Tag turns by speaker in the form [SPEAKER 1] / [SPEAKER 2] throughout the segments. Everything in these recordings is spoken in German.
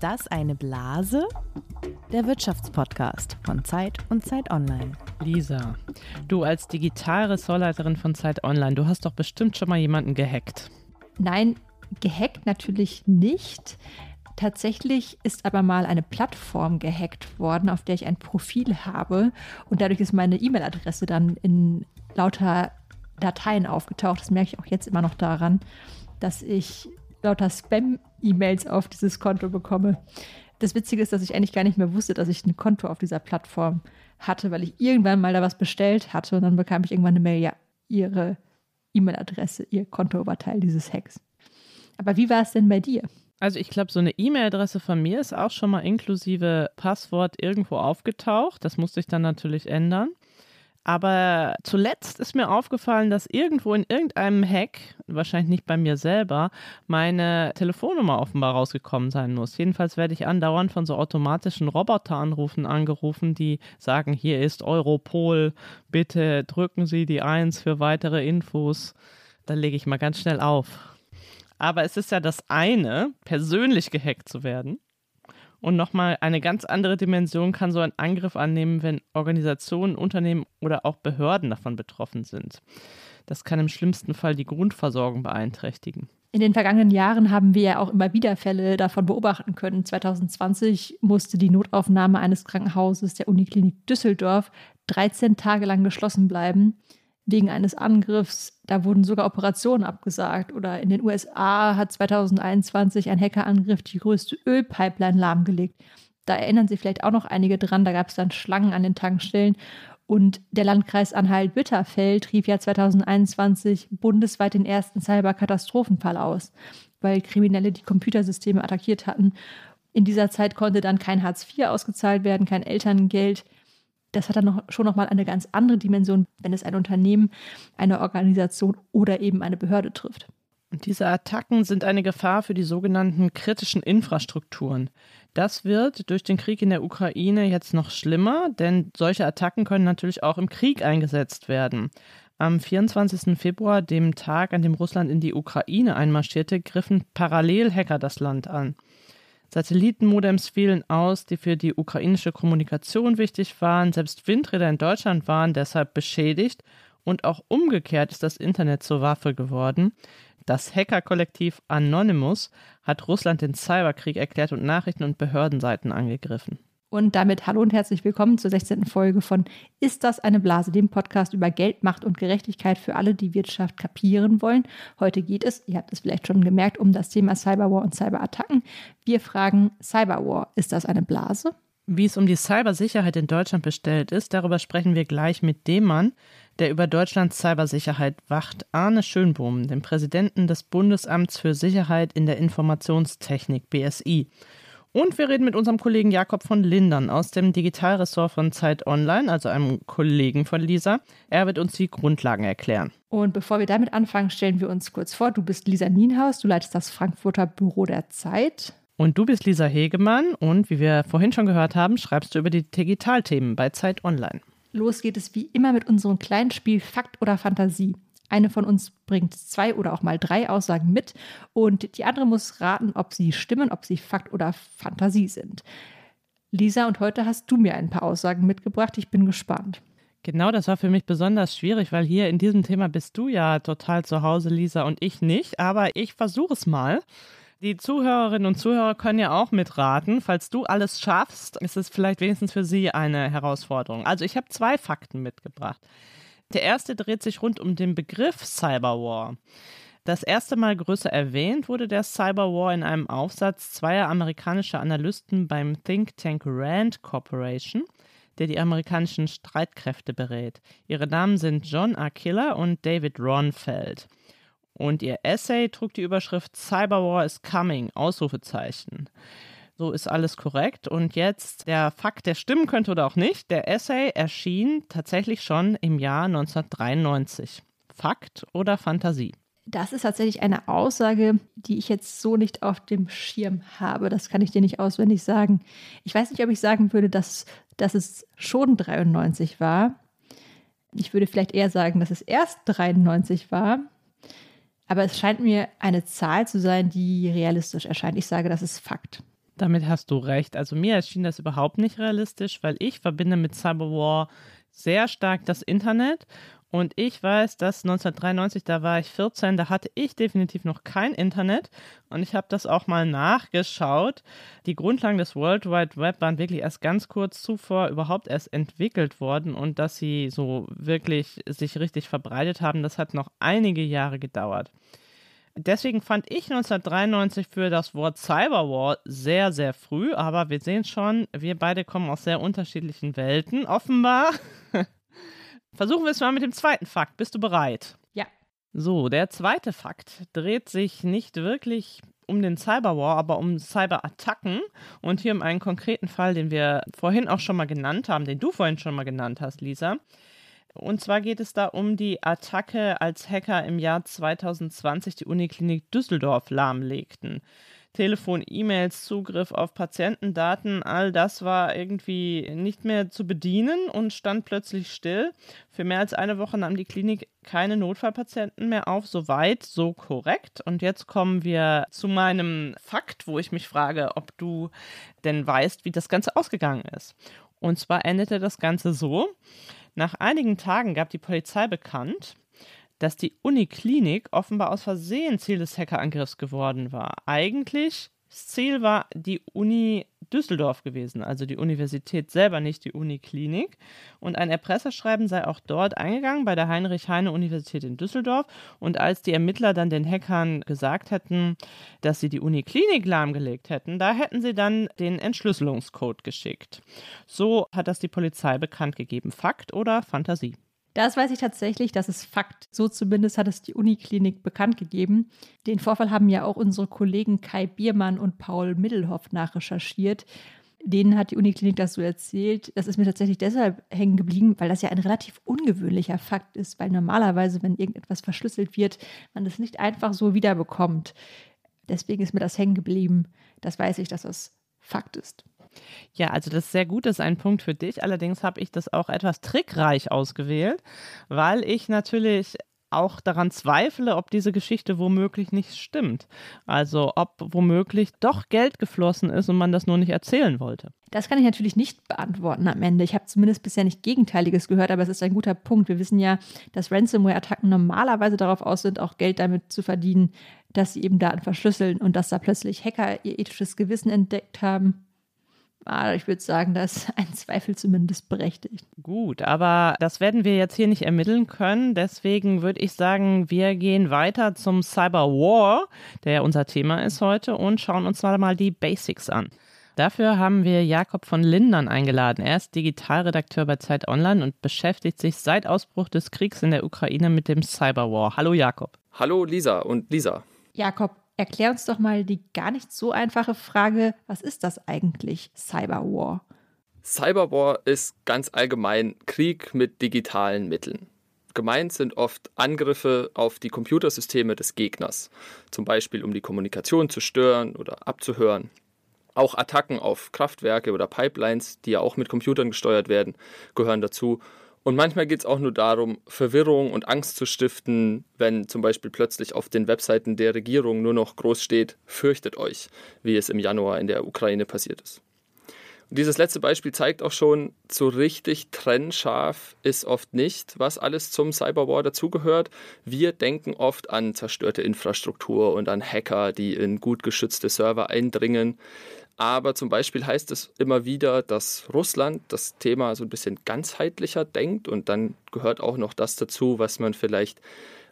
[SPEAKER 1] Ist das eine Blase? Der Wirtschaftspodcast von Zeit und Zeit Online.
[SPEAKER 2] Lisa, du als Digitalressortleiterin von Zeit Online, du hast doch bestimmt schon mal jemanden gehackt.
[SPEAKER 3] Nein, gehackt natürlich nicht. Tatsächlich ist aber mal eine Plattform gehackt worden, auf der ich ein Profil habe. Und dadurch ist meine E-Mail-Adresse dann in lauter Dateien aufgetaucht. Das merke ich auch jetzt immer noch daran, dass ich lauter Spam-E-Mails auf dieses Konto bekomme. Das Witzige ist, dass ich eigentlich gar nicht mehr wusste, dass ich ein Konto auf dieser Plattform hatte, weil ich irgendwann mal da was bestellt hatte und dann bekam ich irgendwann eine Mail, ja, Ihre E-Mail-Adresse, Ihr Konto war Teil dieses Hacks. Aber wie war es denn bei dir?
[SPEAKER 2] Also ich glaube, so eine E-Mail-Adresse von mir ist auch schon mal inklusive Passwort irgendwo aufgetaucht. Das musste ich dann natürlich ändern. Aber zuletzt ist mir aufgefallen, dass irgendwo in irgendeinem Hack, wahrscheinlich nicht bei mir selber, meine Telefonnummer offenbar rausgekommen sein muss. Jedenfalls werde ich andauernd von so automatischen Roboteranrufen angerufen, die sagen, hier ist Europol, bitte drücken Sie die Eins für weitere Infos. Da lege ich mal ganz schnell auf. Aber es ist ja das eine, persönlich gehackt zu werden. Und nochmal eine ganz andere Dimension kann so ein Angriff annehmen, wenn Organisationen, Unternehmen oder auch Behörden davon betroffen sind. Das kann im schlimmsten Fall die Grundversorgung beeinträchtigen.
[SPEAKER 3] In den vergangenen Jahren haben wir ja auch immer wieder Fälle davon beobachten können. 2020 musste die Notaufnahme eines Krankenhauses der Uniklinik Düsseldorf 13 Tage lang geschlossen bleiben wegen eines Angriffs. Da wurden sogar Operationen abgesagt. Oder in den USA hat 2021 ein Hackerangriff die größte Ölpipeline lahmgelegt. Da erinnern sich vielleicht auch noch einige dran. Da gab es dann Schlangen an den Tankstellen. Und der Landkreis Anhalt-Bitterfeld rief ja 2021 bundesweit den ersten Cyberkatastrophenfall aus, weil Kriminelle die Computersysteme attackiert hatten. In dieser Zeit konnte dann kein Hartz IV ausgezahlt werden, kein Elterngeld das hat dann noch, schon nochmal eine ganz andere Dimension, wenn es ein Unternehmen, eine Organisation oder eben eine Behörde trifft.
[SPEAKER 2] Und diese Attacken sind eine Gefahr für die sogenannten kritischen Infrastrukturen. Das wird durch den Krieg in der Ukraine jetzt noch schlimmer, denn solche Attacken können natürlich auch im Krieg eingesetzt werden. Am 24. Februar, dem Tag, an dem Russland in die Ukraine einmarschierte, griffen Parallelhacker das Land an. Satellitenmodems fielen aus, die für die ukrainische Kommunikation wichtig waren. Selbst Windräder in Deutschland waren deshalb beschädigt. Und auch umgekehrt ist das Internet zur Waffe geworden. Das Hackerkollektiv Anonymous hat Russland den Cyberkrieg erklärt und Nachrichten- und Behördenseiten angegriffen.
[SPEAKER 3] Und damit hallo und herzlich willkommen zur 16. Folge von Ist das eine Blase, dem Podcast über Geld, Macht und Gerechtigkeit für alle, die Wirtschaft kapieren wollen. Heute geht es, ihr habt es vielleicht schon gemerkt, um das Thema Cyberwar und Cyberattacken. Wir fragen Cyberwar, ist das eine Blase?
[SPEAKER 2] Wie es um die Cybersicherheit in Deutschland bestellt ist, darüber sprechen wir gleich mit dem Mann, der über Deutschlands Cybersicherheit wacht, Arne Schönbohm, dem Präsidenten des Bundesamts für Sicherheit in der Informationstechnik BSI. Und wir reden mit unserem Kollegen Jakob von Lindern aus dem Digitalressort von Zeit Online, also einem Kollegen von Lisa. Er wird uns die Grundlagen erklären.
[SPEAKER 3] Und bevor wir damit anfangen, stellen wir uns kurz vor. Du bist Lisa Nienhaus, du leitest das Frankfurter Büro der Zeit.
[SPEAKER 2] Und du bist Lisa Hegemann und wie wir vorhin schon gehört haben, schreibst du über die Digitalthemen bei Zeit Online.
[SPEAKER 3] Los geht es wie immer mit unserem kleinen Spiel Fakt oder Fantasie. Eine von uns bringt zwei oder auch mal drei Aussagen mit und die andere muss raten, ob sie stimmen, ob sie Fakt oder Fantasie sind. Lisa, und heute hast du mir ein paar Aussagen mitgebracht. Ich bin gespannt.
[SPEAKER 2] Genau, das war für mich besonders schwierig, weil hier in diesem Thema bist du ja total zu Hause, Lisa, und ich nicht. Aber ich versuche es mal. Die Zuhörerinnen und Zuhörer können ja auch mitraten. Falls du alles schaffst, ist es vielleicht wenigstens für sie eine Herausforderung. Also ich habe zwei Fakten mitgebracht. Der erste dreht sich rund um den Begriff Cyberwar. Das erste Mal größer erwähnt wurde der Cyberwar in einem Aufsatz zweier amerikanischer Analysten beim Think Tank Rand Corporation, der die amerikanischen Streitkräfte berät. Ihre Namen sind John Akilla und David Ronfeld. Und ihr Essay trug die Überschrift Cyberwar is coming, Ausrufezeichen. So ist alles korrekt. Und jetzt der Fakt, der stimmen könnte oder auch nicht. Der Essay erschien tatsächlich schon im Jahr 1993. Fakt oder Fantasie?
[SPEAKER 3] Das ist tatsächlich eine Aussage, die ich jetzt so nicht auf dem Schirm habe. Das kann ich dir nicht auswendig sagen. Ich weiß nicht, ob ich sagen würde, dass, dass es schon 93 war. Ich würde vielleicht eher sagen, dass es erst 93 war. Aber es scheint mir eine Zahl zu sein, die realistisch erscheint. Ich sage, das ist Fakt.
[SPEAKER 2] Damit hast du recht. Also mir erschien das überhaupt nicht realistisch, weil ich verbinde mit Cyberwar sehr stark das Internet und ich weiß, dass 1993, da war ich 14, da hatte ich definitiv noch kein Internet. Und ich habe das auch mal nachgeschaut. Die Grundlagen des World Wide Web waren wirklich erst ganz kurz zuvor überhaupt erst entwickelt worden. Und dass sie so wirklich sich richtig verbreitet haben, das hat noch einige Jahre gedauert. Deswegen fand ich 1993 für das Wort Cyberwar sehr, sehr früh. Aber wir sehen schon, wir beide kommen aus sehr unterschiedlichen Welten, offenbar. Versuchen wir es mal mit dem zweiten Fakt. Bist du bereit?
[SPEAKER 3] Ja.
[SPEAKER 2] So, der zweite Fakt dreht sich nicht wirklich um den Cyberwar, aber um Cyberattacken und hier um einen konkreten Fall, den wir vorhin auch schon mal genannt haben, den du vorhin schon mal genannt hast, Lisa. Und zwar geht es da um die Attacke, als Hacker im Jahr 2020 die Uniklinik Düsseldorf lahmlegten. Telefon, E-Mails, Zugriff auf Patientendaten, all das war irgendwie nicht mehr zu bedienen und stand plötzlich still. Für mehr als eine Woche nahm die Klinik keine Notfallpatienten mehr auf. Soweit, so korrekt. Und jetzt kommen wir zu meinem Fakt, wo ich mich frage, ob du denn weißt, wie das Ganze ausgegangen ist. Und zwar endete das Ganze so. Nach einigen Tagen gab die Polizei bekannt, dass die Uniklinik offenbar aus Versehen Ziel des Hackerangriffs geworden war. Eigentlich das Ziel war die Uni Düsseldorf gewesen, also die Universität selber, nicht die Uniklinik. Und ein Erpresserschreiben sei auch dort eingegangen bei der Heinrich-Heine-Universität in Düsseldorf. Und als die Ermittler dann den Hackern gesagt hätten, dass sie die Uniklinik lahmgelegt hätten, da hätten sie dann den Entschlüsselungscode geschickt. So hat das die Polizei bekannt gegeben. Fakt oder Fantasie?
[SPEAKER 3] Das weiß ich tatsächlich, das ist Fakt. So zumindest hat es die Uniklinik bekannt gegeben. Den Vorfall haben ja auch unsere Kollegen Kai Biermann und Paul Middelhoff nachrecherchiert. Denen hat die Uniklinik das so erzählt. Das ist mir tatsächlich deshalb hängen geblieben, weil das ja ein relativ ungewöhnlicher Fakt ist, weil normalerweise, wenn irgendetwas verschlüsselt wird, man das nicht einfach so wiederbekommt. Deswegen ist mir das hängen geblieben. Das weiß ich, dass das Fakt ist.
[SPEAKER 2] Ja, also das ist sehr gut, das ist ein Punkt für dich. Allerdings habe ich das auch etwas trickreich ausgewählt, weil ich natürlich auch daran zweifle, ob diese Geschichte womöglich nicht stimmt. Also ob womöglich doch Geld geflossen ist und man das nur nicht erzählen wollte.
[SPEAKER 3] Das kann ich natürlich nicht beantworten am Ende. Ich habe zumindest bisher nicht Gegenteiliges gehört, aber es ist ein guter Punkt. Wir wissen ja, dass Ransomware-Attacken normalerweise darauf aus sind, auch Geld damit zu verdienen, dass sie eben Daten verschlüsseln und dass da plötzlich Hacker ihr ethisches Gewissen entdeckt haben aber ich würde sagen, da ist ein Zweifel zumindest berechtigt.
[SPEAKER 2] Gut, aber das werden wir jetzt hier nicht ermitteln können. Deswegen würde ich sagen, wir gehen weiter zum Cyber War, der ja unser Thema ist heute, und schauen uns mal die Basics an. Dafür haben wir Jakob von Lindern eingeladen. Er ist Digitalredakteur bei Zeit Online und beschäftigt sich seit Ausbruch des Kriegs in der Ukraine mit dem Cyberwar. Hallo Jakob.
[SPEAKER 4] Hallo Lisa und Lisa.
[SPEAKER 3] Jakob, Erklär uns doch mal die gar nicht so einfache Frage, was ist das eigentlich, Cyberwar?
[SPEAKER 4] Cyberwar ist ganz allgemein Krieg mit digitalen Mitteln. Gemeint sind oft Angriffe auf die Computersysteme des Gegners, zum Beispiel um die Kommunikation zu stören oder abzuhören. Auch Attacken auf Kraftwerke oder Pipelines, die ja auch mit Computern gesteuert werden, gehören dazu und manchmal geht es auch nur darum, Verwirrung und Angst zu stiften, wenn zum Beispiel plötzlich auf den Webseiten der Regierung nur noch groß steht, fürchtet euch, wie es im Januar in der Ukraine passiert ist. Und dieses letzte Beispiel zeigt auch schon, so richtig trennscharf ist oft nicht, was alles zum Cyberwar dazugehört. Wir denken oft an zerstörte Infrastruktur und an Hacker, die in gut geschützte Server eindringen. Aber zum Beispiel heißt es immer wieder, dass Russland das Thema so ein bisschen ganzheitlicher denkt und dann gehört auch noch das dazu, was man vielleicht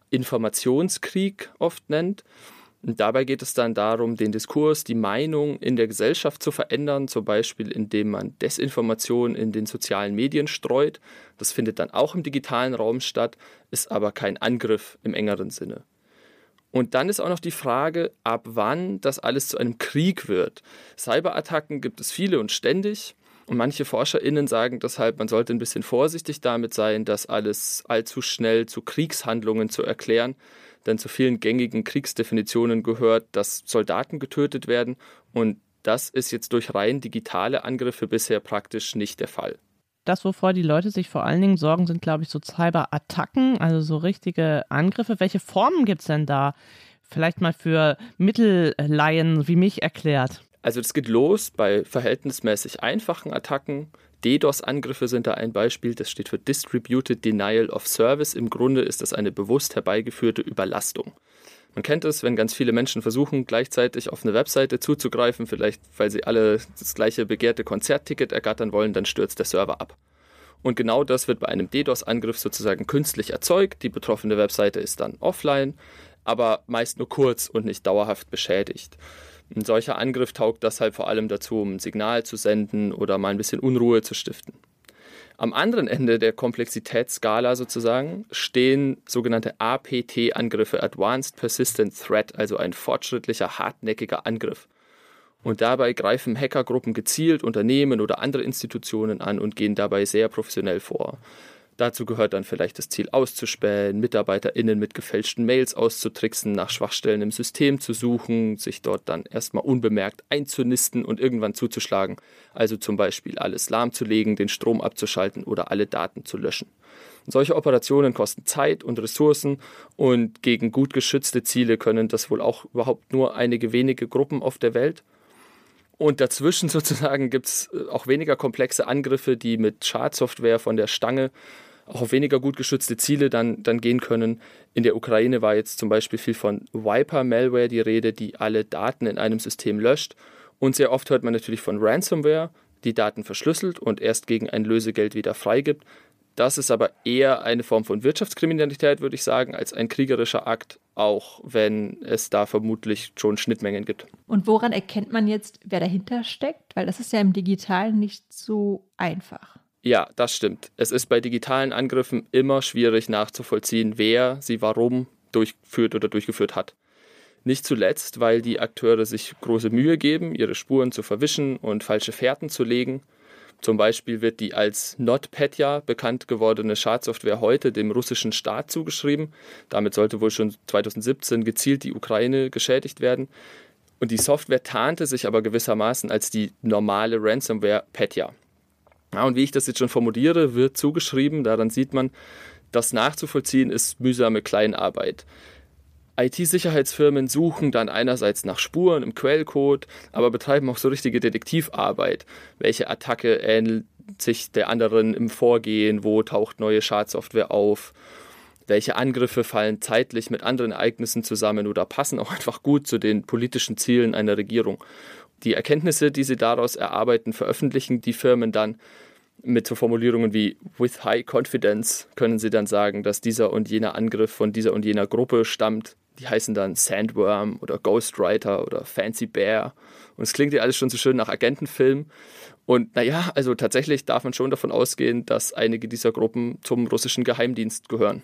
[SPEAKER 4] Informationskrieg oft nennt. Und dabei geht es dann darum, den Diskurs, die Meinung in der Gesellschaft zu verändern, zum Beispiel indem man Desinformation in den sozialen Medien streut. Das findet dann auch im digitalen Raum statt, ist aber kein Angriff im engeren Sinne. Und dann ist auch noch die Frage, ab wann das alles zu einem Krieg wird. Cyberattacken gibt es viele und ständig. Und manche ForscherInnen sagen deshalb, man sollte ein bisschen vorsichtig damit sein, das alles allzu schnell zu Kriegshandlungen zu erklären. Denn zu vielen gängigen Kriegsdefinitionen gehört, dass Soldaten getötet werden. Und das ist jetzt durch rein digitale Angriffe bisher praktisch nicht der Fall
[SPEAKER 2] das, wovor die Leute sich vor allen Dingen sorgen, sind, glaube ich, so Cyberattacken, also so richtige Angriffe. Welche Formen gibt es denn da? Vielleicht mal für Mittelleien wie mich erklärt.
[SPEAKER 4] Also das geht los bei verhältnismäßig einfachen Attacken. DDoS-Angriffe sind da ein Beispiel. Das steht für Distributed Denial of Service. Im Grunde ist das eine bewusst herbeigeführte Überlastung. Man kennt es, wenn ganz viele Menschen versuchen, gleichzeitig auf eine Webseite zuzugreifen, vielleicht weil sie alle das gleiche begehrte Konzertticket ergattern wollen, dann stürzt der Server ab. Und genau das wird bei einem DDoS-Angriff sozusagen künstlich erzeugt. Die betroffene Webseite ist dann offline, aber meist nur kurz und nicht dauerhaft beschädigt. Ein solcher Angriff taugt deshalb vor allem dazu, um ein Signal zu senden oder mal ein bisschen Unruhe zu stiften. Am anderen Ende der Komplexitätsskala sozusagen stehen sogenannte APT-Angriffe, Advanced Persistent Threat, also ein fortschrittlicher, hartnäckiger Angriff. Und dabei greifen Hackergruppen gezielt Unternehmen oder andere Institutionen an und gehen dabei sehr professionell vor. Dazu gehört dann vielleicht das Ziel auszuspähen, MitarbeiterInnen mit gefälschten Mails auszutricksen, nach Schwachstellen im System zu suchen, sich dort dann erstmal unbemerkt einzunisten und irgendwann zuzuschlagen. Also zum Beispiel alles lahmzulegen, den Strom abzuschalten oder alle Daten zu löschen. Solche Operationen kosten Zeit und Ressourcen und gegen gut geschützte Ziele können das wohl auch überhaupt nur einige wenige Gruppen auf der Welt. Und dazwischen sozusagen gibt es äh, auch weniger komplexe Angriffe, die mit Schadsoftware von der Stange auch auf weniger gut geschützte Ziele dann, dann gehen können. In der Ukraine war jetzt zum Beispiel viel von Viper-Malware die Rede, die alle Daten in einem System löscht. Und sehr oft hört man natürlich von Ransomware, die Daten verschlüsselt und erst gegen ein Lösegeld wieder freigibt. Das ist aber eher eine Form von Wirtschaftskriminalität, würde ich sagen, als ein kriegerischer Akt, auch wenn es da vermutlich schon Schnittmengen gibt.
[SPEAKER 3] Und woran erkennt man jetzt, wer dahinter steckt? Weil das ist ja im Digitalen nicht so einfach.
[SPEAKER 4] Ja, das stimmt. Es ist bei digitalen Angriffen immer schwierig nachzuvollziehen, wer sie warum durchführt oder durchgeführt hat. Nicht zuletzt, weil die Akteure sich große Mühe geben, ihre Spuren zu verwischen und falsche Fährten zu legen zum Beispiel wird die als NotPetya bekannt gewordene Schadsoftware heute dem russischen Staat zugeschrieben. Damit sollte wohl schon 2017 gezielt die Ukraine geschädigt werden. Und die Software tarnte sich aber gewissermaßen als die normale Ransomware Petya. Ja, und wie ich das jetzt schon formuliere, wird zugeschrieben, daran sieht man, das nachzuvollziehen ist mühsame Kleinarbeit. IT-Sicherheitsfirmen suchen dann einerseits nach Spuren im Quellcode, aber betreiben auch so richtige Detektivarbeit. Welche Attacke ähnelt sich der anderen im Vorgehen? Wo taucht neue Schadsoftware auf? Welche Angriffe fallen zeitlich mit anderen Ereignissen zusammen oder passen auch einfach gut zu den politischen Zielen einer Regierung? Die Erkenntnisse, die sie daraus erarbeiten, veröffentlichen die Firmen dann mit so Formulierungen wie with high confidence können sie dann sagen, dass dieser und jener Angriff von dieser und jener Gruppe stammt die heißen dann Sandworm oder Ghostwriter oder Fancy Bear. Und es klingt ja alles schon so schön nach Agentenfilm. Und naja, also tatsächlich darf man schon davon ausgehen, dass einige dieser Gruppen zum russischen Geheimdienst gehören.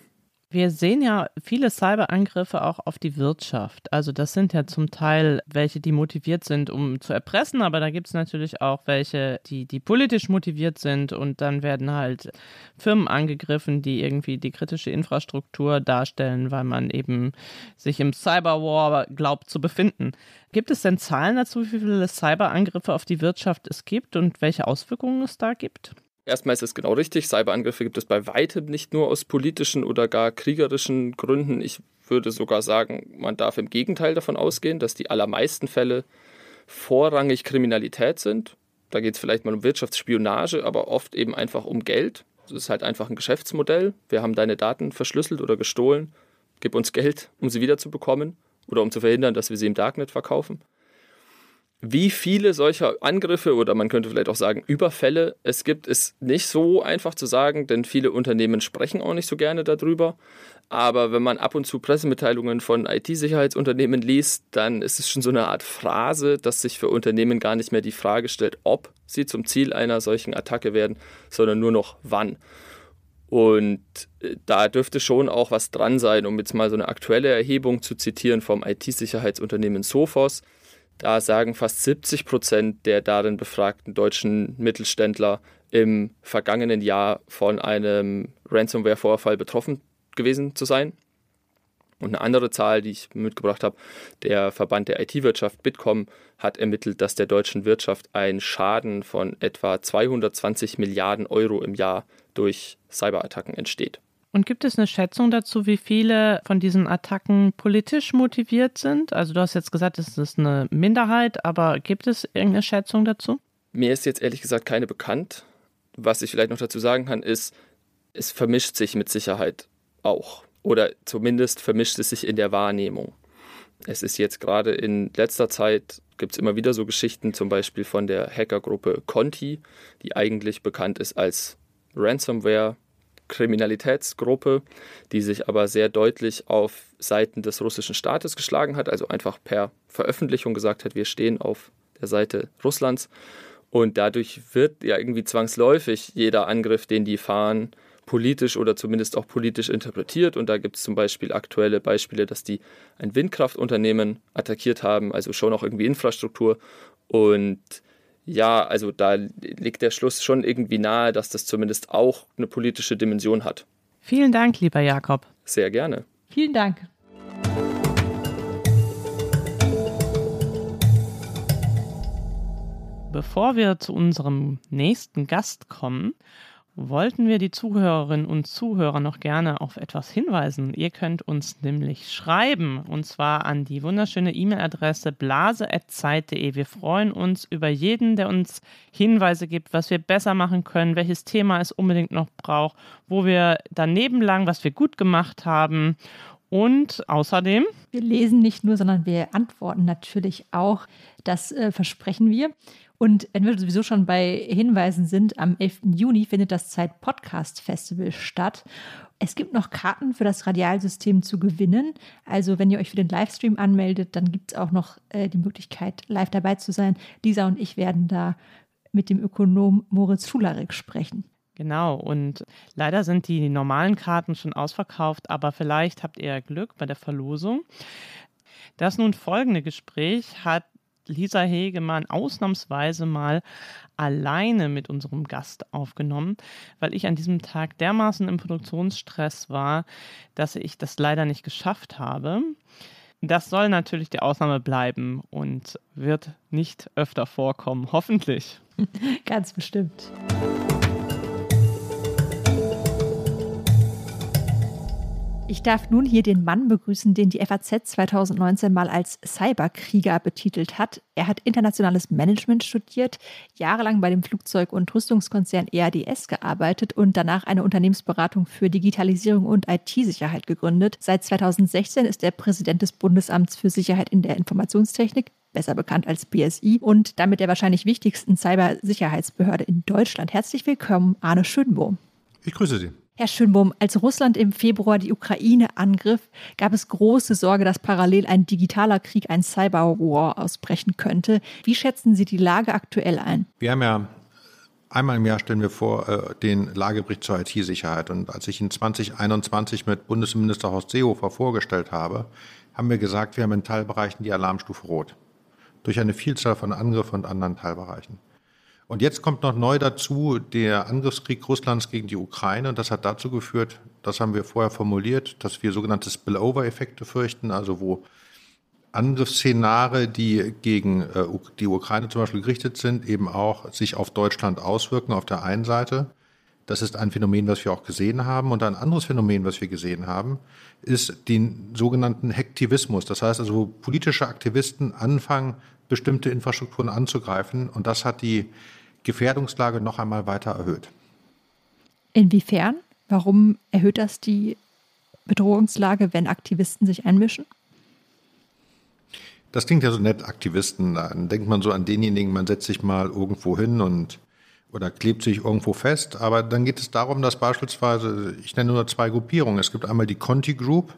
[SPEAKER 2] Wir sehen ja viele Cyberangriffe auch auf die Wirtschaft. Also das sind ja zum Teil welche, die motiviert sind, um zu erpressen, aber da gibt es natürlich auch welche, die, die politisch motiviert sind und dann werden halt Firmen angegriffen, die irgendwie die kritische Infrastruktur darstellen, weil man eben sich im Cyberwar glaubt zu befinden. Gibt es denn Zahlen dazu, wie viele Cyberangriffe auf die Wirtschaft es gibt und welche Auswirkungen es da gibt?
[SPEAKER 4] Erstmal ist es genau richtig, Cyberangriffe gibt es bei weitem nicht nur aus politischen oder gar kriegerischen Gründen. Ich würde sogar sagen, man darf im Gegenteil davon ausgehen, dass die allermeisten Fälle vorrangig Kriminalität sind. Da geht es vielleicht mal um Wirtschaftsspionage, aber oft eben einfach um Geld. Das ist halt einfach ein Geschäftsmodell. Wir haben deine Daten verschlüsselt oder gestohlen. Gib uns Geld, um sie wiederzubekommen oder um zu verhindern, dass wir sie im Darknet verkaufen wie viele solcher Angriffe oder man könnte vielleicht auch sagen Überfälle es gibt, ist nicht so einfach zu sagen, denn viele Unternehmen sprechen auch nicht so gerne darüber. Aber wenn man ab und zu Pressemitteilungen von IT-Sicherheitsunternehmen liest, dann ist es schon so eine Art Phrase, dass sich für Unternehmen gar nicht mehr die Frage stellt, ob sie zum Ziel einer solchen Attacke werden, sondern nur noch wann. Und äh, da dürfte schon auch was dran sein, um jetzt mal so eine aktuelle Erhebung zu zitieren vom IT-Sicherheitsunternehmen Sophos. Da sagen fast 70 Prozent der darin befragten deutschen Mittelständler im vergangenen Jahr von einem Ransomware-Vorfall betroffen gewesen zu sein. Und eine andere Zahl, die ich mitgebracht habe, der Verband der IT-Wirtschaft Bitkom hat ermittelt, dass der deutschen Wirtschaft ein Schaden von etwa 220 Milliarden Euro im Jahr durch Cyberattacken entsteht.
[SPEAKER 2] Und gibt es eine Schätzung dazu, wie viele von diesen Attacken politisch motiviert sind? Also du hast jetzt gesagt, es ist eine Minderheit, aber gibt es irgendeine Schätzung dazu?
[SPEAKER 4] Mir ist jetzt ehrlich gesagt keine bekannt. Was ich vielleicht noch dazu sagen kann, ist, es vermischt sich mit Sicherheit auch. Oder zumindest vermischt es sich in der Wahrnehmung. Es ist jetzt gerade in letzter Zeit, gibt es immer wieder so Geschichten, zum Beispiel von der Hackergruppe Conti, die eigentlich bekannt ist als Ransomware Kriminalitätsgruppe, die sich aber sehr deutlich auf Seiten des russischen Staates geschlagen hat, also einfach per Veröffentlichung gesagt hat, wir stehen auf der Seite Russlands. Und dadurch wird ja irgendwie zwangsläufig jeder Angriff, den die fahren, politisch oder zumindest auch politisch interpretiert. Und da gibt es zum Beispiel aktuelle Beispiele, dass die ein Windkraftunternehmen attackiert haben, also schon auch irgendwie Infrastruktur. Und ja, also da liegt der Schluss schon irgendwie nahe, dass das zumindest auch eine politische Dimension hat.
[SPEAKER 2] Vielen Dank, lieber Jakob.
[SPEAKER 4] Sehr gerne.
[SPEAKER 3] Vielen Dank.
[SPEAKER 2] Bevor wir zu unserem nächsten Gast kommen, wollten wir die Zuhörerinnen und Zuhörer noch gerne auf etwas hinweisen. Ihr könnt uns nämlich schreiben und zwar an die wunderschöne E-Mail-Adresse blase.zeit.de. Wir freuen uns über jeden, der uns Hinweise gibt, was wir besser machen können, welches Thema es unbedingt noch braucht, wo wir daneben lang, was wir gut gemacht haben. Und außerdem.
[SPEAKER 3] Wir lesen nicht nur, sondern wir antworten natürlich auch. Das äh, versprechen wir. Und wenn wir sowieso schon bei Hinweisen sind, am 11. Juni findet das Zeit Podcast Festival statt. Es gibt noch Karten für das Radialsystem zu gewinnen. Also wenn ihr euch für den Livestream anmeldet, dann gibt es auch noch äh, die Möglichkeit, live dabei zu sein. Lisa und ich werden da mit dem Ökonom Moritz Schularik sprechen.
[SPEAKER 2] Genau, und leider sind die normalen Karten schon ausverkauft, aber vielleicht habt ihr Glück bei der Verlosung. Das nun folgende Gespräch hat Lisa Hegemann ausnahmsweise mal alleine mit unserem Gast aufgenommen, weil ich an diesem Tag dermaßen im Produktionsstress war, dass ich das leider nicht geschafft habe. Das soll natürlich die Ausnahme bleiben und wird nicht öfter vorkommen, hoffentlich.
[SPEAKER 3] Ganz bestimmt. Ich darf nun hier den Mann begrüßen, den die FAZ 2019 mal als Cyberkrieger betitelt hat. Er hat internationales Management studiert, jahrelang bei dem Flugzeug- und Rüstungskonzern EADS gearbeitet und danach eine Unternehmensberatung für Digitalisierung und IT-Sicherheit gegründet. Seit 2016 ist er Präsident des Bundesamts für Sicherheit in der Informationstechnik besser bekannt als BSI und damit der wahrscheinlich wichtigsten Cybersicherheitsbehörde in Deutschland. Herzlich willkommen, Arne Schönbohm.
[SPEAKER 5] Ich grüße Sie.
[SPEAKER 3] Herr Schönbohm, als Russland im Februar die Ukraine angriff, gab es große Sorge, dass parallel ein digitaler Krieg, ein Cyberwar ausbrechen könnte. Wie schätzen Sie die Lage aktuell ein?
[SPEAKER 5] Wir haben ja einmal im Jahr stellen wir vor äh, den Lagebericht zur IT-Sicherheit. Und als ich ihn 2021 mit Bundesminister Horst Seehofer vorgestellt habe, haben wir gesagt, wir haben in Teilbereichen die Alarmstufe Rot. Durch eine Vielzahl von Angriffen und anderen Teilbereichen. Und jetzt kommt noch neu dazu der Angriffskrieg Russlands gegen die Ukraine. Und das hat dazu geführt, das haben wir vorher formuliert, dass wir sogenannte Spillover-Effekte fürchten, also wo Angriffsszenare, die gegen äh, die Ukraine zum Beispiel gerichtet sind, eben auch sich auf Deutschland auswirken auf der einen Seite. Das ist ein Phänomen, was wir auch gesehen haben. Und ein anderes Phänomen, was wir gesehen haben, ist den sogenannten Hektivismus. Das heißt also, wo politische Aktivisten anfangen, bestimmte Infrastrukturen anzugreifen. Und das hat die Gefährdungslage noch einmal weiter erhöht.
[SPEAKER 3] Inwiefern? Warum erhöht das die Bedrohungslage, wenn Aktivisten sich einmischen?
[SPEAKER 5] Das klingt ja so nett, Aktivisten. Dann denkt man so an denjenigen, man setzt sich mal irgendwo hin und oder klebt sich irgendwo fest. Aber dann geht es darum, dass beispielsweise, ich nenne nur zwei Gruppierungen. Es gibt einmal die Conti Group,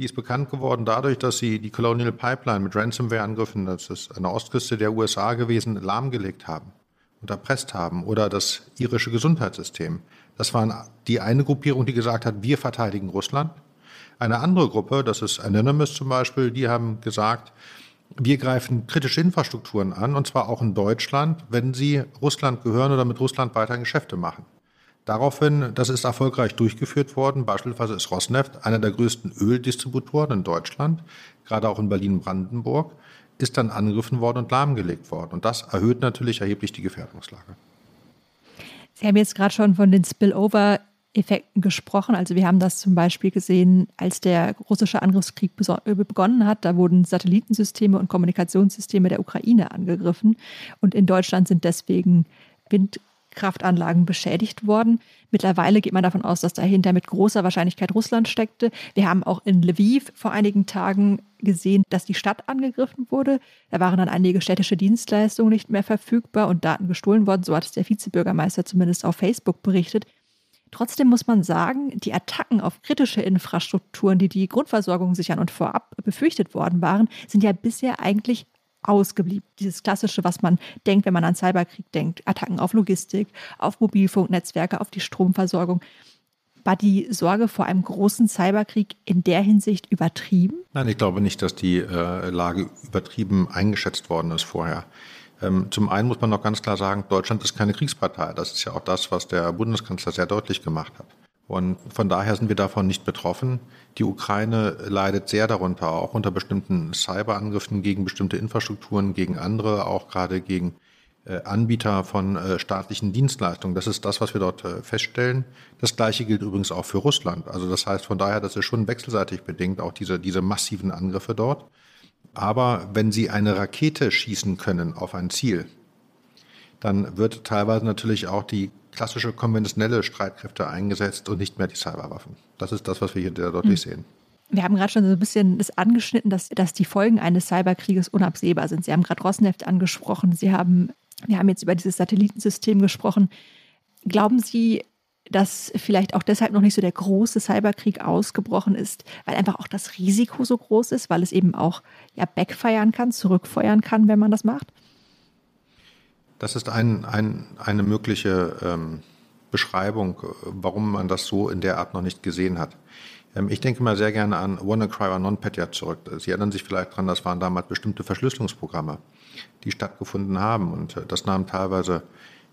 [SPEAKER 5] die ist bekannt geworden dadurch, dass sie die Colonial Pipeline mit Ransomware-Angriffen, das ist an der Ostküste der USA gewesen, lahmgelegt haben und erpresst haben oder das irische Gesundheitssystem. Das war die eine Gruppierung, die gesagt hat, wir verteidigen Russland. Eine andere Gruppe, das ist Anonymous zum Beispiel, die haben gesagt, wir greifen kritische Infrastrukturen an, und zwar auch in Deutschland, wenn sie Russland gehören oder mit Russland weiter Geschäfte machen. Daraufhin, das ist erfolgreich durchgeführt worden. Beispielsweise ist Rosneft einer der größten Öldistributoren in Deutschland, gerade auch in Berlin-Brandenburg ist dann angegriffen worden und lahmgelegt worden. Und das erhöht natürlich erheblich die Gefährdungslage.
[SPEAKER 3] Sie haben jetzt gerade schon von den Spillover Effekten gesprochen. Also wir haben das zum Beispiel gesehen, als der russische Angriffskrieg äh, begonnen hat. Da wurden Satellitensysteme und Kommunikationssysteme der Ukraine angegriffen. Und in Deutschland sind deswegen Windkraftanlagen beschädigt worden. Mittlerweile geht man davon aus, dass dahinter mit großer Wahrscheinlichkeit Russland steckte. Wir haben auch in Lviv vor einigen Tagen gesehen, dass die Stadt angegriffen wurde. Da waren dann einige städtische Dienstleistungen nicht mehr verfügbar und Daten gestohlen worden. So hat es der Vizebürgermeister zumindest auf Facebook berichtet. Trotzdem muss man sagen, die Attacken auf kritische Infrastrukturen, die die Grundversorgung sichern und vorab befürchtet worden waren, sind ja bisher eigentlich ausgeblieben. Dieses klassische, was man denkt, wenn man an Cyberkrieg denkt, Attacken auf Logistik, auf Mobilfunknetzwerke, auf die Stromversorgung. War die Sorge vor einem großen Cyberkrieg in der Hinsicht übertrieben?
[SPEAKER 5] Nein, ich glaube nicht, dass die äh, Lage übertrieben eingeschätzt worden ist vorher. Ähm, zum einen muss man noch ganz klar sagen, Deutschland ist keine Kriegspartei. Das ist ja auch das, was der Bundeskanzler sehr deutlich gemacht hat. Und von daher sind wir davon nicht betroffen. Die Ukraine leidet sehr darunter, auch unter bestimmten Cyberangriffen gegen bestimmte Infrastrukturen, gegen andere, auch gerade gegen äh, Anbieter von äh, staatlichen Dienstleistungen. Das ist das, was wir dort äh, feststellen. Das Gleiche gilt übrigens auch für Russland. Also das heißt von daher, das ist schon wechselseitig bedingt, auch diese, diese massiven Angriffe dort. Aber wenn Sie eine Rakete schießen können auf ein Ziel, dann wird teilweise natürlich auch die klassische konventionelle Streitkräfte eingesetzt und nicht mehr die Cyberwaffen. Das ist das, was wir hier deutlich mhm. sehen.
[SPEAKER 3] Wir haben gerade schon so ein bisschen das angeschnitten, dass, dass die Folgen eines Cyberkrieges unabsehbar sind. Sie haben gerade Rosneft angesprochen. Sie haben, wir haben jetzt über dieses Satellitensystem gesprochen. Glauben Sie, dass vielleicht auch deshalb noch nicht so der große Cyberkrieg ausgebrochen ist, weil einfach auch das Risiko so groß ist, weil es eben auch ja backfeiern kann, zurückfeuern kann, wenn man das macht?
[SPEAKER 5] Das ist ein, ein, eine mögliche ähm, Beschreibung, warum man das so in der Art noch nicht gesehen hat. Ähm, ich denke mal sehr gerne an WannaCry oder NotPetya zurück. Sie erinnern sich vielleicht daran, das waren damals bestimmte Verschlüsselungsprogramme, die stattgefunden haben. Und äh, das nahm teilweise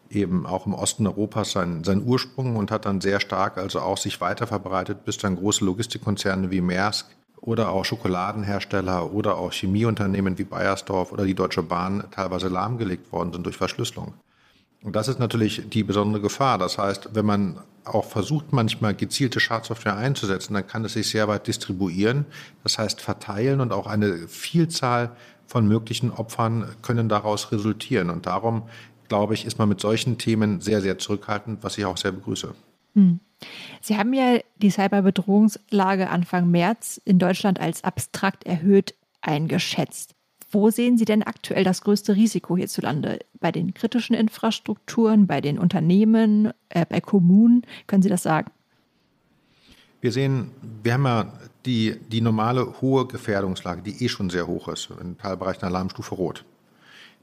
[SPEAKER 5] eben auch im Osten Europas seinen, seinen Ursprung und hat dann sehr stark also auch sich weiter verbreitet, bis dann große Logistikkonzerne wie Maersk oder auch Schokoladenhersteller oder auch Chemieunternehmen wie Bayersdorf oder die Deutsche Bahn teilweise lahmgelegt worden sind durch Verschlüsselung. Und das ist natürlich die besondere Gefahr. Das heißt, wenn man auch versucht, manchmal gezielte Schadsoftware einzusetzen, dann kann es sich sehr weit distribuieren. Das heißt, verteilen und auch eine Vielzahl von möglichen Opfern können daraus resultieren. Und darum glaube ich, ist man mit solchen Themen sehr, sehr zurückhaltend, was ich auch sehr begrüße. Hm.
[SPEAKER 3] Sie haben ja die Cyberbedrohungslage Anfang März in Deutschland als abstrakt erhöht eingeschätzt. Wo sehen Sie denn aktuell das größte Risiko hierzulande? Bei den kritischen Infrastrukturen, bei den Unternehmen, äh, bei Kommunen? Können Sie das sagen?
[SPEAKER 5] Wir sehen, wir haben ja die, die normale hohe Gefährdungslage, die eh schon sehr hoch ist, in Teilbereichen Alarmstufe Rot.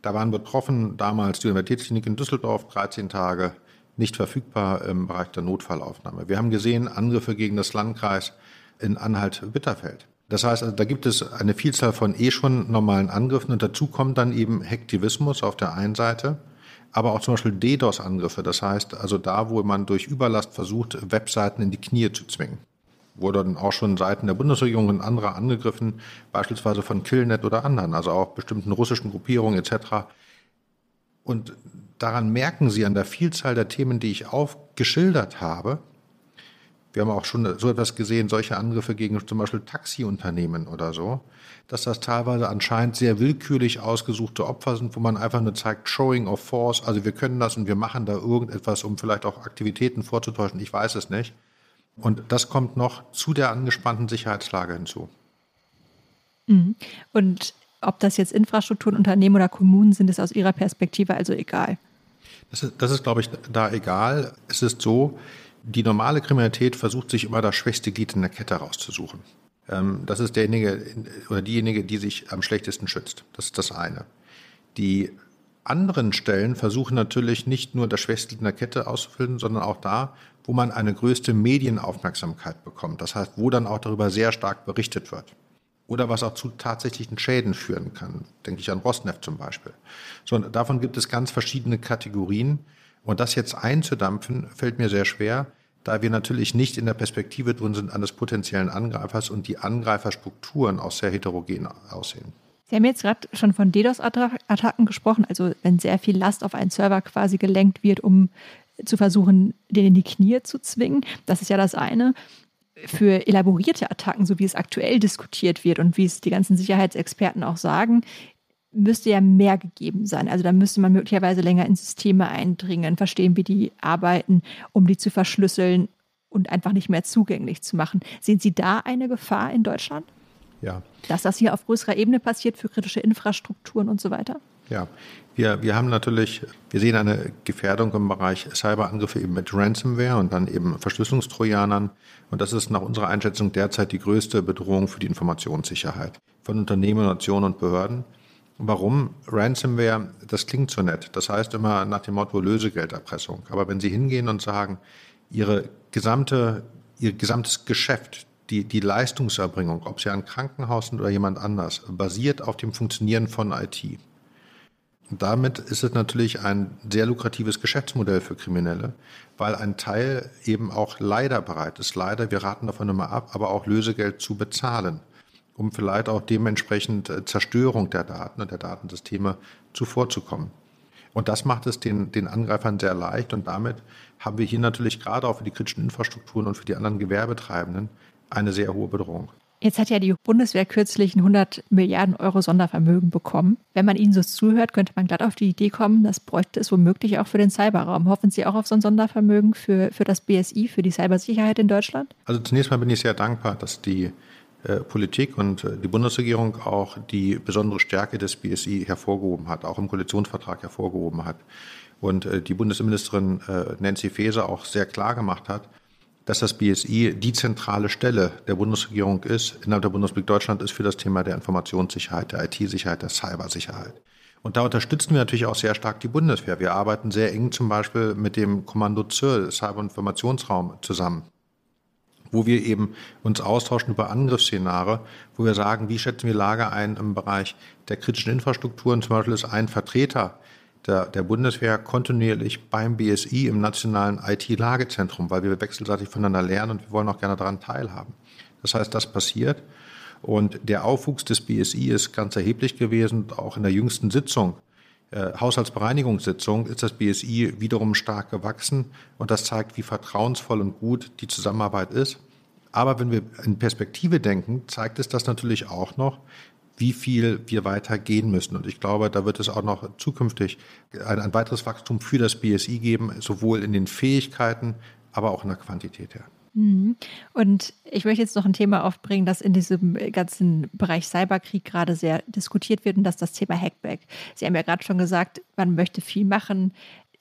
[SPEAKER 5] Da waren betroffen damals die Universitätsklinik in Düsseldorf, 13 Tage nicht verfügbar im Bereich der Notfallaufnahme. Wir haben gesehen Angriffe gegen das Landkreis in Anhalt-Bitterfeld. Das heißt, also, da gibt es eine Vielzahl von eh schon normalen Angriffen und dazu kommt dann eben Hektivismus auf der einen Seite, aber auch zum Beispiel DDoS-Angriffe. Das heißt, also da, wo man durch Überlast versucht, Webseiten in die Knie zu zwingen wurden auch schon Seiten der Bundesregierung und anderer angegriffen, beispielsweise von Killnet oder anderen, also auch bestimmten russischen Gruppierungen etc. Und daran merken Sie an der Vielzahl der Themen, die ich aufgeschildert habe, wir haben auch schon so etwas gesehen, solche Angriffe gegen zum Beispiel Taxiunternehmen oder so, dass das teilweise anscheinend sehr willkürlich ausgesuchte Opfer sind, wo man einfach nur zeigt, Showing of Force, also wir können das und wir machen da irgendetwas, um vielleicht auch Aktivitäten vorzutäuschen, ich weiß es nicht. Und das kommt noch zu der angespannten Sicherheitslage hinzu.
[SPEAKER 3] Mhm. Und ob das jetzt Infrastrukturen, Unternehmen oder Kommunen sind, ist aus Ihrer Perspektive also egal.
[SPEAKER 5] Das ist, das ist, glaube ich, da egal. Es ist so, die normale Kriminalität versucht sich immer das schwächste Glied in der Kette rauszusuchen. Ähm, das ist derjenige oder diejenige, die sich am schlechtesten schützt. Das ist das eine. Die anderen Stellen versuchen natürlich nicht nur das Schwächste in der Kette auszufüllen, sondern auch da, wo man eine größte Medienaufmerksamkeit bekommt. Das heißt, wo dann auch darüber sehr stark berichtet wird. Oder was auch zu tatsächlichen Schäden führen kann. Denke ich an Rosneft zum Beispiel. So, davon gibt es ganz verschiedene Kategorien. Und das jetzt einzudampfen, fällt mir sehr schwer, da wir natürlich nicht in der Perspektive drin sind eines potenziellen Angreifers und die Angreiferstrukturen auch sehr heterogen aussehen.
[SPEAKER 3] Sie haben jetzt gerade schon von DDoS-Attacken gesprochen, also wenn sehr viel Last auf einen Server quasi gelenkt wird, um zu versuchen, den in die Knie zu zwingen. Das ist ja das eine. Für elaborierte Attacken, so wie es aktuell diskutiert wird und wie es die ganzen Sicherheitsexperten auch sagen, müsste ja mehr gegeben sein. Also da müsste man möglicherweise länger in Systeme eindringen, verstehen, wie die arbeiten, um die zu verschlüsseln und einfach nicht mehr zugänglich zu machen. Sehen Sie da eine Gefahr in Deutschland?
[SPEAKER 5] Ja.
[SPEAKER 3] Dass das hier auf größerer Ebene passiert für kritische Infrastrukturen und so weiter?
[SPEAKER 5] Ja, wir, wir haben natürlich, wir sehen eine Gefährdung im Bereich Cyberangriffe eben mit Ransomware und dann eben Verschlüsselungstrojanern. Und das ist nach unserer Einschätzung derzeit die größte Bedrohung für die Informationssicherheit von Unternehmen, Nationen und Behörden. Warum? Ransomware, das klingt so nett. Das heißt immer nach dem Motto Lösegelderpressung. Aber wenn Sie hingehen und sagen, Ihre gesamte, Ihr gesamtes Geschäft, die, die Leistungserbringung, ob Sie ein Krankenhaus sind oder jemand anders, basiert auf dem Funktionieren von IT. Damit ist es natürlich ein sehr lukratives Geschäftsmodell für Kriminelle, weil ein Teil eben auch leider bereit ist, leider, wir raten davon immer ab, aber auch Lösegeld zu bezahlen, um vielleicht auch dementsprechend äh, Zerstörung der Daten und der Datensysteme zuvorzukommen. Und das macht es den, den Angreifern sehr leicht und damit haben wir hier natürlich gerade auch für die kritischen Infrastrukturen und für die anderen Gewerbetreibenden eine sehr hohe Bedrohung.
[SPEAKER 3] Jetzt hat ja die Bundeswehr kürzlich ein 100 Milliarden Euro Sondervermögen bekommen. Wenn man Ihnen so zuhört, könnte man glatt auf die Idee kommen, das bräuchte es womöglich auch für den Cyberraum. Hoffen Sie auch auf so ein Sondervermögen für, für das BSI, für die Cybersicherheit in Deutschland?
[SPEAKER 5] Also zunächst mal bin ich sehr dankbar, dass die äh, Politik und äh, die Bundesregierung auch die besondere Stärke des BSI hervorgehoben hat, auch im Koalitionsvertrag hervorgehoben hat. Und äh, die Bundesinnenministerin äh, Nancy Faeser auch sehr klar gemacht hat, dass das BSI die zentrale Stelle der Bundesregierung ist, innerhalb der Bundesrepublik Deutschland ist für das Thema der Informationssicherheit, der IT-Sicherheit, der Cybersicherheit. Und da unterstützen wir natürlich auch sehr stark die Bundeswehr. Wir arbeiten sehr eng zum Beispiel mit dem Kommando ZIR, Cyber-Informationsraum, zusammen, wo wir eben uns austauschen über Angriffsszenare, wo wir sagen, wie schätzen wir Lage ein im Bereich der kritischen Infrastrukturen. Zum Beispiel ist ein Vertreter der, der Bundeswehr kontinuierlich beim BSI im nationalen IT-Lagezentrum, weil wir wechselseitig voneinander lernen und wir wollen auch gerne daran teilhaben. Das heißt, das passiert. Und der Aufwuchs des BSI ist ganz erheblich gewesen. Auch in der jüngsten Sitzung, äh, Haushaltsbereinigungssitzung, ist das BSI wiederum stark gewachsen. Und das zeigt, wie vertrauensvoll und gut die Zusammenarbeit ist. Aber wenn wir in Perspektive denken, zeigt es das natürlich auch noch, wie viel wir weiter gehen müssen. Und ich glaube, da wird es auch noch zukünftig ein, ein weiteres Wachstum für das BSI geben, sowohl in den Fähigkeiten, aber auch in der Quantität her.
[SPEAKER 3] Mhm. Und ich möchte jetzt noch ein Thema aufbringen, das in diesem ganzen Bereich Cyberkrieg gerade sehr diskutiert wird, und das ist das Thema Hackback. Sie haben ja gerade schon gesagt, man möchte viel machen.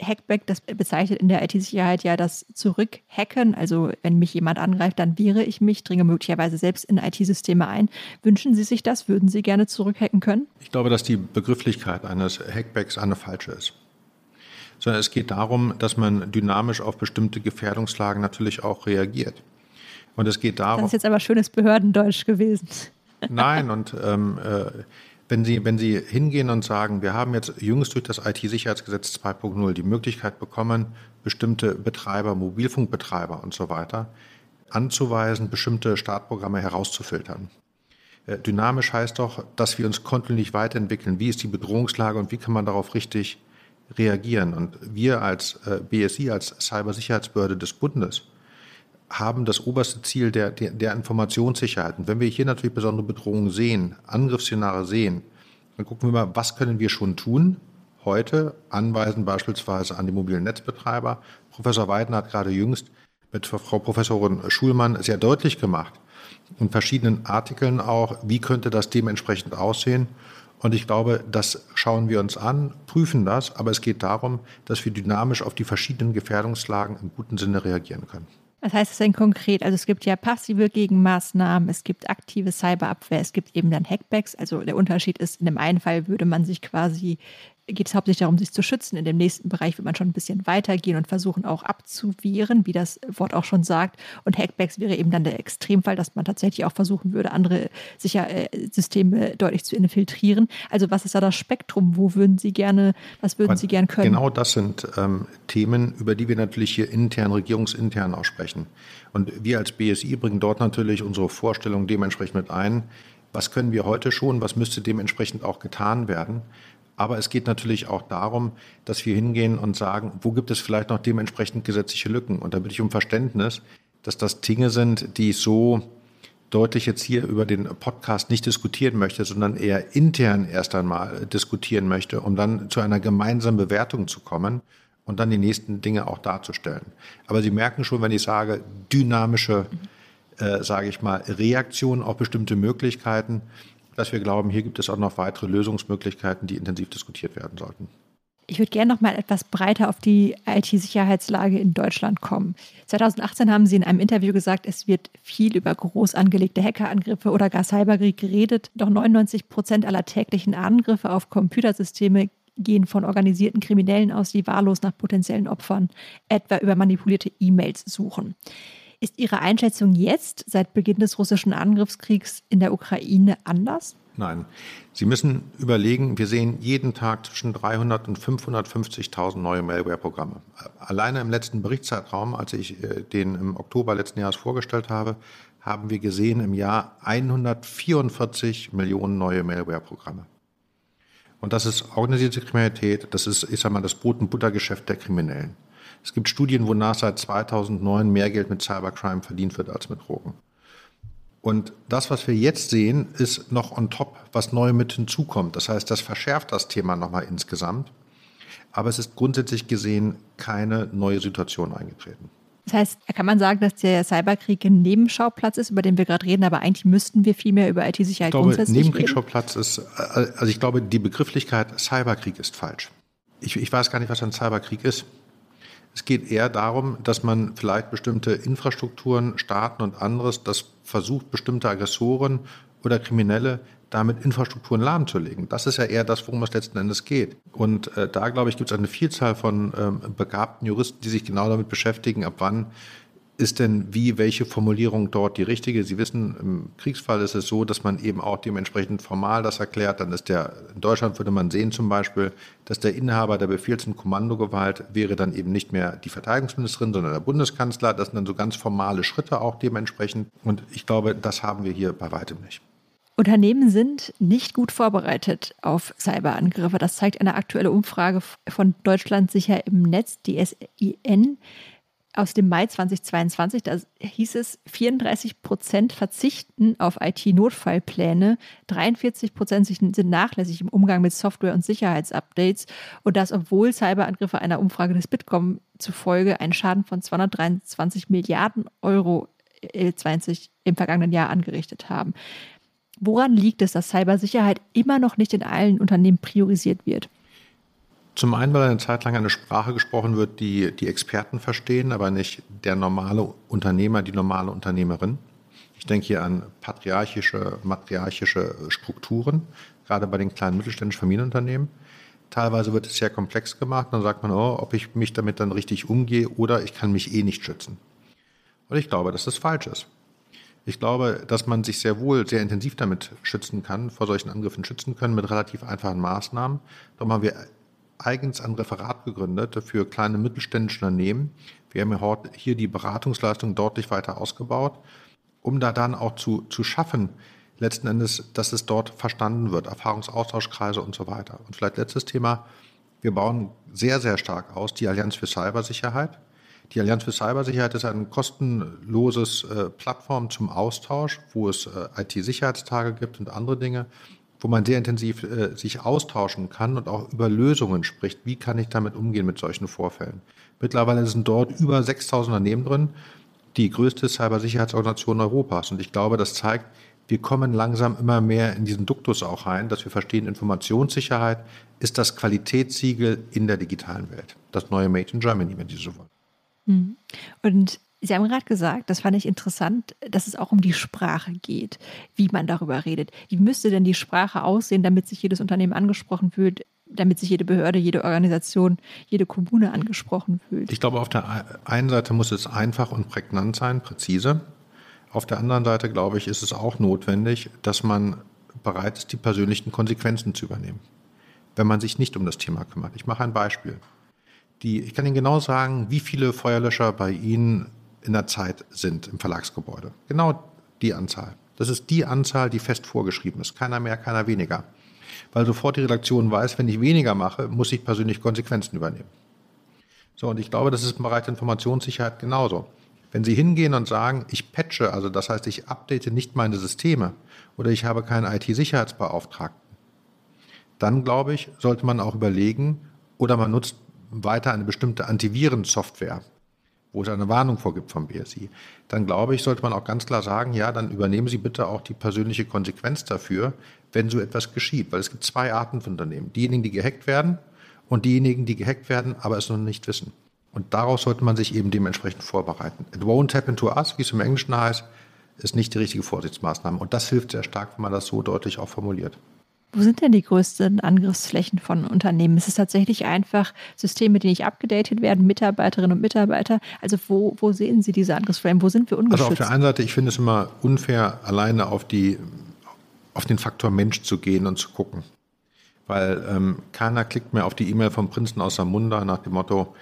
[SPEAKER 3] Hackback, das bezeichnet in der IT-Sicherheit ja das Zurückhacken. Also wenn mich jemand angreift, dann wehre ich mich, dringe möglicherweise selbst in IT-Systeme ein. Wünschen Sie sich das? Würden Sie gerne zurückhacken können?
[SPEAKER 5] Ich glaube, dass die Begrifflichkeit eines Hackbacks eine falsche ist. Sondern es geht darum, dass man dynamisch auf bestimmte Gefährdungslagen natürlich auch reagiert. Und es geht darum.
[SPEAKER 3] Das ist jetzt aber schönes Behördendeutsch gewesen.
[SPEAKER 5] Nein, und ähm, äh, wenn Sie, wenn Sie hingehen und sagen, wir haben jetzt jüngst durch das IT-Sicherheitsgesetz 2.0 die Möglichkeit bekommen, bestimmte Betreiber, Mobilfunkbetreiber und so weiter anzuweisen, bestimmte Startprogramme herauszufiltern. Äh, dynamisch heißt doch, dass wir uns kontinuierlich weiterentwickeln. Wie ist die Bedrohungslage und wie kann man darauf richtig reagieren? Und wir als äh, BSI, als Cybersicherheitsbehörde des Bundes, haben das oberste Ziel der, der, der Informationssicherheit. Und wenn wir hier natürlich besondere Bedrohungen sehen, Angriffsszenarien sehen, dann gucken wir mal, was können wir schon tun? Heute anweisen beispielsweise an die mobilen Netzbetreiber. Professor Weidner hat gerade jüngst mit Frau Professorin Schulmann sehr deutlich gemacht, in verschiedenen Artikeln auch, wie könnte das dementsprechend aussehen. Und ich glaube, das schauen wir uns an, prüfen das, aber es geht darum, dass wir dynamisch auf die verschiedenen Gefährdungslagen im guten Sinne reagieren können.
[SPEAKER 3] Was heißt das denn konkret? Also es gibt ja passive Gegenmaßnahmen, es gibt aktive Cyberabwehr, es gibt eben dann Hackbacks. Also der Unterschied ist, in dem einen Fall würde man sich quasi geht es hauptsächlich darum, sich zu schützen. In dem nächsten Bereich wird man schon ein bisschen weitergehen und versuchen auch abzuwehren, wie das Wort auch schon sagt. Und Hackbacks wäre eben dann der Extremfall, dass man tatsächlich auch versuchen würde, andere Sichersysteme deutlich zu infiltrieren. Also was ist da das Spektrum? Wo würden Sie gerne, was würden Sie gerne können?
[SPEAKER 5] Genau das sind ähm, Themen, über die wir natürlich hier intern, regierungsintern auch sprechen. Und wir als BSI bringen dort natürlich unsere Vorstellungen dementsprechend mit ein. Was können wir heute schon? Was müsste dementsprechend auch getan werden? Aber es geht natürlich auch darum, dass wir hingehen und sagen, wo gibt es vielleicht noch dementsprechend gesetzliche Lücken? Und da bitte ich um Verständnis, dass das Dinge sind, die ich so deutlich jetzt hier über den Podcast nicht diskutieren möchte, sondern eher intern erst einmal diskutieren möchte, um dann zu einer gemeinsamen Bewertung zu kommen und dann die nächsten Dinge auch darzustellen. Aber Sie merken schon, wenn ich sage, dynamische, äh, sage ich mal, Reaktionen auf bestimmte Möglichkeiten, dass wir glauben, hier gibt es auch noch weitere Lösungsmöglichkeiten, die intensiv diskutiert werden sollten.
[SPEAKER 3] Ich würde gerne noch mal etwas breiter auf die IT-Sicherheitslage in Deutschland kommen. 2018 haben Sie in einem Interview gesagt, es wird viel über groß angelegte Hackerangriffe oder gar Cyberkrieg geredet. Doch 99 Prozent aller täglichen Angriffe auf Computersysteme gehen von organisierten Kriminellen aus, die wahllos nach potenziellen Opfern, etwa über manipulierte E-Mails suchen. Ist Ihre Einschätzung jetzt, seit Beginn des russischen Angriffskriegs in der Ukraine, anders?
[SPEAKER 5] Nein. Sie müssen überlegen, wir sehen jeden Tag zwischen 300 und 550.000 neue Malware-Programme. Alleine im letzten Berichtszeitraum, als ich äh, den im Oktober letzten Jahres vorgestellt habe, haben wir gesehen im Jahr 144 Millionen neue Malware-Programme. Und das ist organisierte Kriminalität, das ist, ich sag mal, das Brot- und Buttergeschäft der Kriminellen. Es gibt Studien, wonach seit 2009 mehr Geld mit Cybercrime verdient wird als mit Drogen. Und das, was wir jetzt sehen, ist noch on top, was neu mit hinzukommt. Das heißt, das verschärft das Thema nochmal insgesamt. Aber es ist grundsätzlich gesehen keine neue Situation eingetreten.
[SPEAKER 3] Das heißt, kann man sagen, dass der Cyberkrieg ein Nebenschauplatz ist, über den wir gerade reden, aber eigentlich müssten wir viel mehr über IT-Sicherheit grundsätzlich
[SPEAKER 5] reden? Nebenkriegsschauplatz ist, also ich glaube, die Begrifflichkeit Cyberkrieg ist falsch. Ich, ich weiß gar nicht, was ein Cyberkrieg ist. Es geht eher darum, dass man vielleicht bestimmte Infrastrukturen, Staaten und anderes, das versucht, bestimmte Aggressoren oder Kriminelle damit Infrastrukturen lahmzulegen. Das ist ja eher das, worum es letzten Endes geht. Und äh, da, glaube ich, gibt es eine Vielzahl von ähm, begabten Juristen, die sich genau damit beschäftigen, ab wann ist denn wie, welche Formulierung dort die richtige? Sie wissen, im Kriegsfall ist es so, dass man eben auch dementsprechend formal das erklärt. Dann ist der, in Deutschland würde man sehen zum Beispiel, dass der Inhaber der Befehls- und Kommandogewalt wäre dann eben nicht mehr die Verteidigungsministerin, sondern der Bundeskanzler. Das sind dann so ganz formale Schritte auch dementsprechend. Und ich glaube, das haben wir hier bei weitem nicht.
[SPEAKER 3] Unternehmen sind nicht gut vorbereitet auf Cyberangriffe. Das zeigt eine aktuelle Umfrage von Deutschland sicher im Netz, die SIN aus dem Mai 2022, da hieß es, 34 Prozent verzichten auf IT-Notfallpläne, 43 Prozent sind nachlässig im Umgang mit Software- und Sicherheitsupdates und das, obwohl Cyberangriffe einer Umfrage des Bitkom zufolge einen Schaden von 223 Milliarden Euro 20 im vergangenen Jahr angerichtet haben. Woran liegt es, dass Cybersicherheit immer noch nicht in allen Unternehmen priorisiert wird?
[SPEAKER 5] Zum einen, weil eine Zeit lang eine Sprache gesprochen wird, die die Experten verstehen, aber nicht der normale Unternehmer, die normale Unternehmerin. Ich denke hier an patriarchische, matriarchische Strukturen, gerade bei den kleinen mittelständischen Familienunternehmen. Teilweise wird es sehr komplex gemacht. Dann sagt man, oh, ob ich mich damit dann richtig umgehe oder ich kann mich eh nicht schützen. Und ich glaube, dass das falsch ist. Ich glaube, dass man sich sehr wohl sehr intensiv damit schützen kann, vor solchen Angriffen schützen können mit relativ einfachen Maßnahmen. Darum haben wir eigens ein Referat gegründet für kleine mittelständische Unternehmen. Wir haben ja hier die Beratungsleistung deutlich weiter ausgebaut, um da dann auch zu, zu schaffen, letzten Endes, dass es dort verstanden wird, Erfahrungsaustauschkreise und so weiter. Und vielleicht letztes Thema, wir bauen sehr, sehr stark aus die Allianz für Cybersicherheit. Die Allianz für Cybersicherheit ist ein kostenloses äh, Plattform zum Austausch, wo es äh, IT-Sicherheitstage gibt und andere Dinge wo man sehr intensiv äh, sich austauschen kann und auch über Lösungen spricht. Wie kann ich damit umgehen mit solchen Vorfällen? Mittlerweile sind dort über 6000 Unternehmen drin, die größte Cybersicherheitsorganisation Europas. Und ich glaube, das zeigt, wir kommen langsam immer mehr in diesen Duktus auch rein, dass wir verstehen, Informationssicherheit ist das Qualitätssiegel in der digitalen Welt. Das neue Made in Germany, wenn Sie so wollen.
[SPEAKER 3] Hm. Und Sie haben gerade gesagt, das fand ich interessant, dass es auch um die Sprache geht, wie man darüber redet. Wie müsste denn die Sprache aussehen, damit sich jedes Unternehmen angesprochen fühlt, damit sich jede Behörde, jede Organisation, jede Kommune angesprochen fühlt?
[SPEAKER 5] Ich glaube, auf der einen Seite muss es einfach und prägnant sein, präzise. Auf der anderen Seite, glaube ich, ist es auch notwendig, dass man bereit ist, die persönlichen Konsequenzen zu übernehmen, wenn man sich nicht um das Thema kümmert. Ich mache ein Beispiel. Die, ich kann Ihnen genau sagen, wie viele Feuerlöscher bei Ihnen in der Zeit sind im Verlagsgebäude. Genau die Anzahl. Das ist die Anzahl, die fest vorgeschrieben ist. Keiner mehr, keiner weniger. Weil sofort die Redaktion weiß, wenn ich weniger mache, muss ich persönlich Konsequenzen übernehmen. So, und ich glaube, das ist im Bereich der Informationssicherheit genauso. Wenn Sie hingehen und sagen, ich patche, also das heißt, ich update nicht meine Systeme oder ich habe keinen IT-Sicherheitsbeauftragten, dann glaube ich, sollte man auch überlegen oder man nutzt weiter eine bestimmte Antivirensoftware, wo es eine Warnung vorgibt vom BSI. Dann glaube ich, sollte man auch ganz klar sagen, ja, dann übernehmen Sie bitte auch die persönliche Konsequenz dafür, wenn so etwas geschieht. Weil es gibt zwei Arten von Unternehmen. Diejenigen, die gehackt werden und diejenigen, die gehackt werden, aber es noch nicht wissen. Und daraus sollte man sich eben dementsprechend vorbereiten. It won't happen to us, wie es im Englischen heißt, ist nicht die richtige Vorsichtsmaßnahme. Und das hilft sehr stark, wenn man das so deutlich auch formuliert.
[SPEAKER 3] Wo sind denn die größten Angriffsflächen von Unternehmen? Ist es tatsächlich einfach Systeme, die nicht abgedatet werden, Mitarbeiterinnen und Mitarbeiter? Also wo, wo sehen Sie diese Angriffsflächen? Wo sind wir ungeschützt?
[SPEAKER 5] Also auf der einen Seite, ich finde es immer unfair, alleine auf, die, auf den Faktor Mensch zu gehen und zu gucken. Weil ähm, keiner klickt mehr auf die E-Mail vom Prinzen aus Samunda nach dem Motto,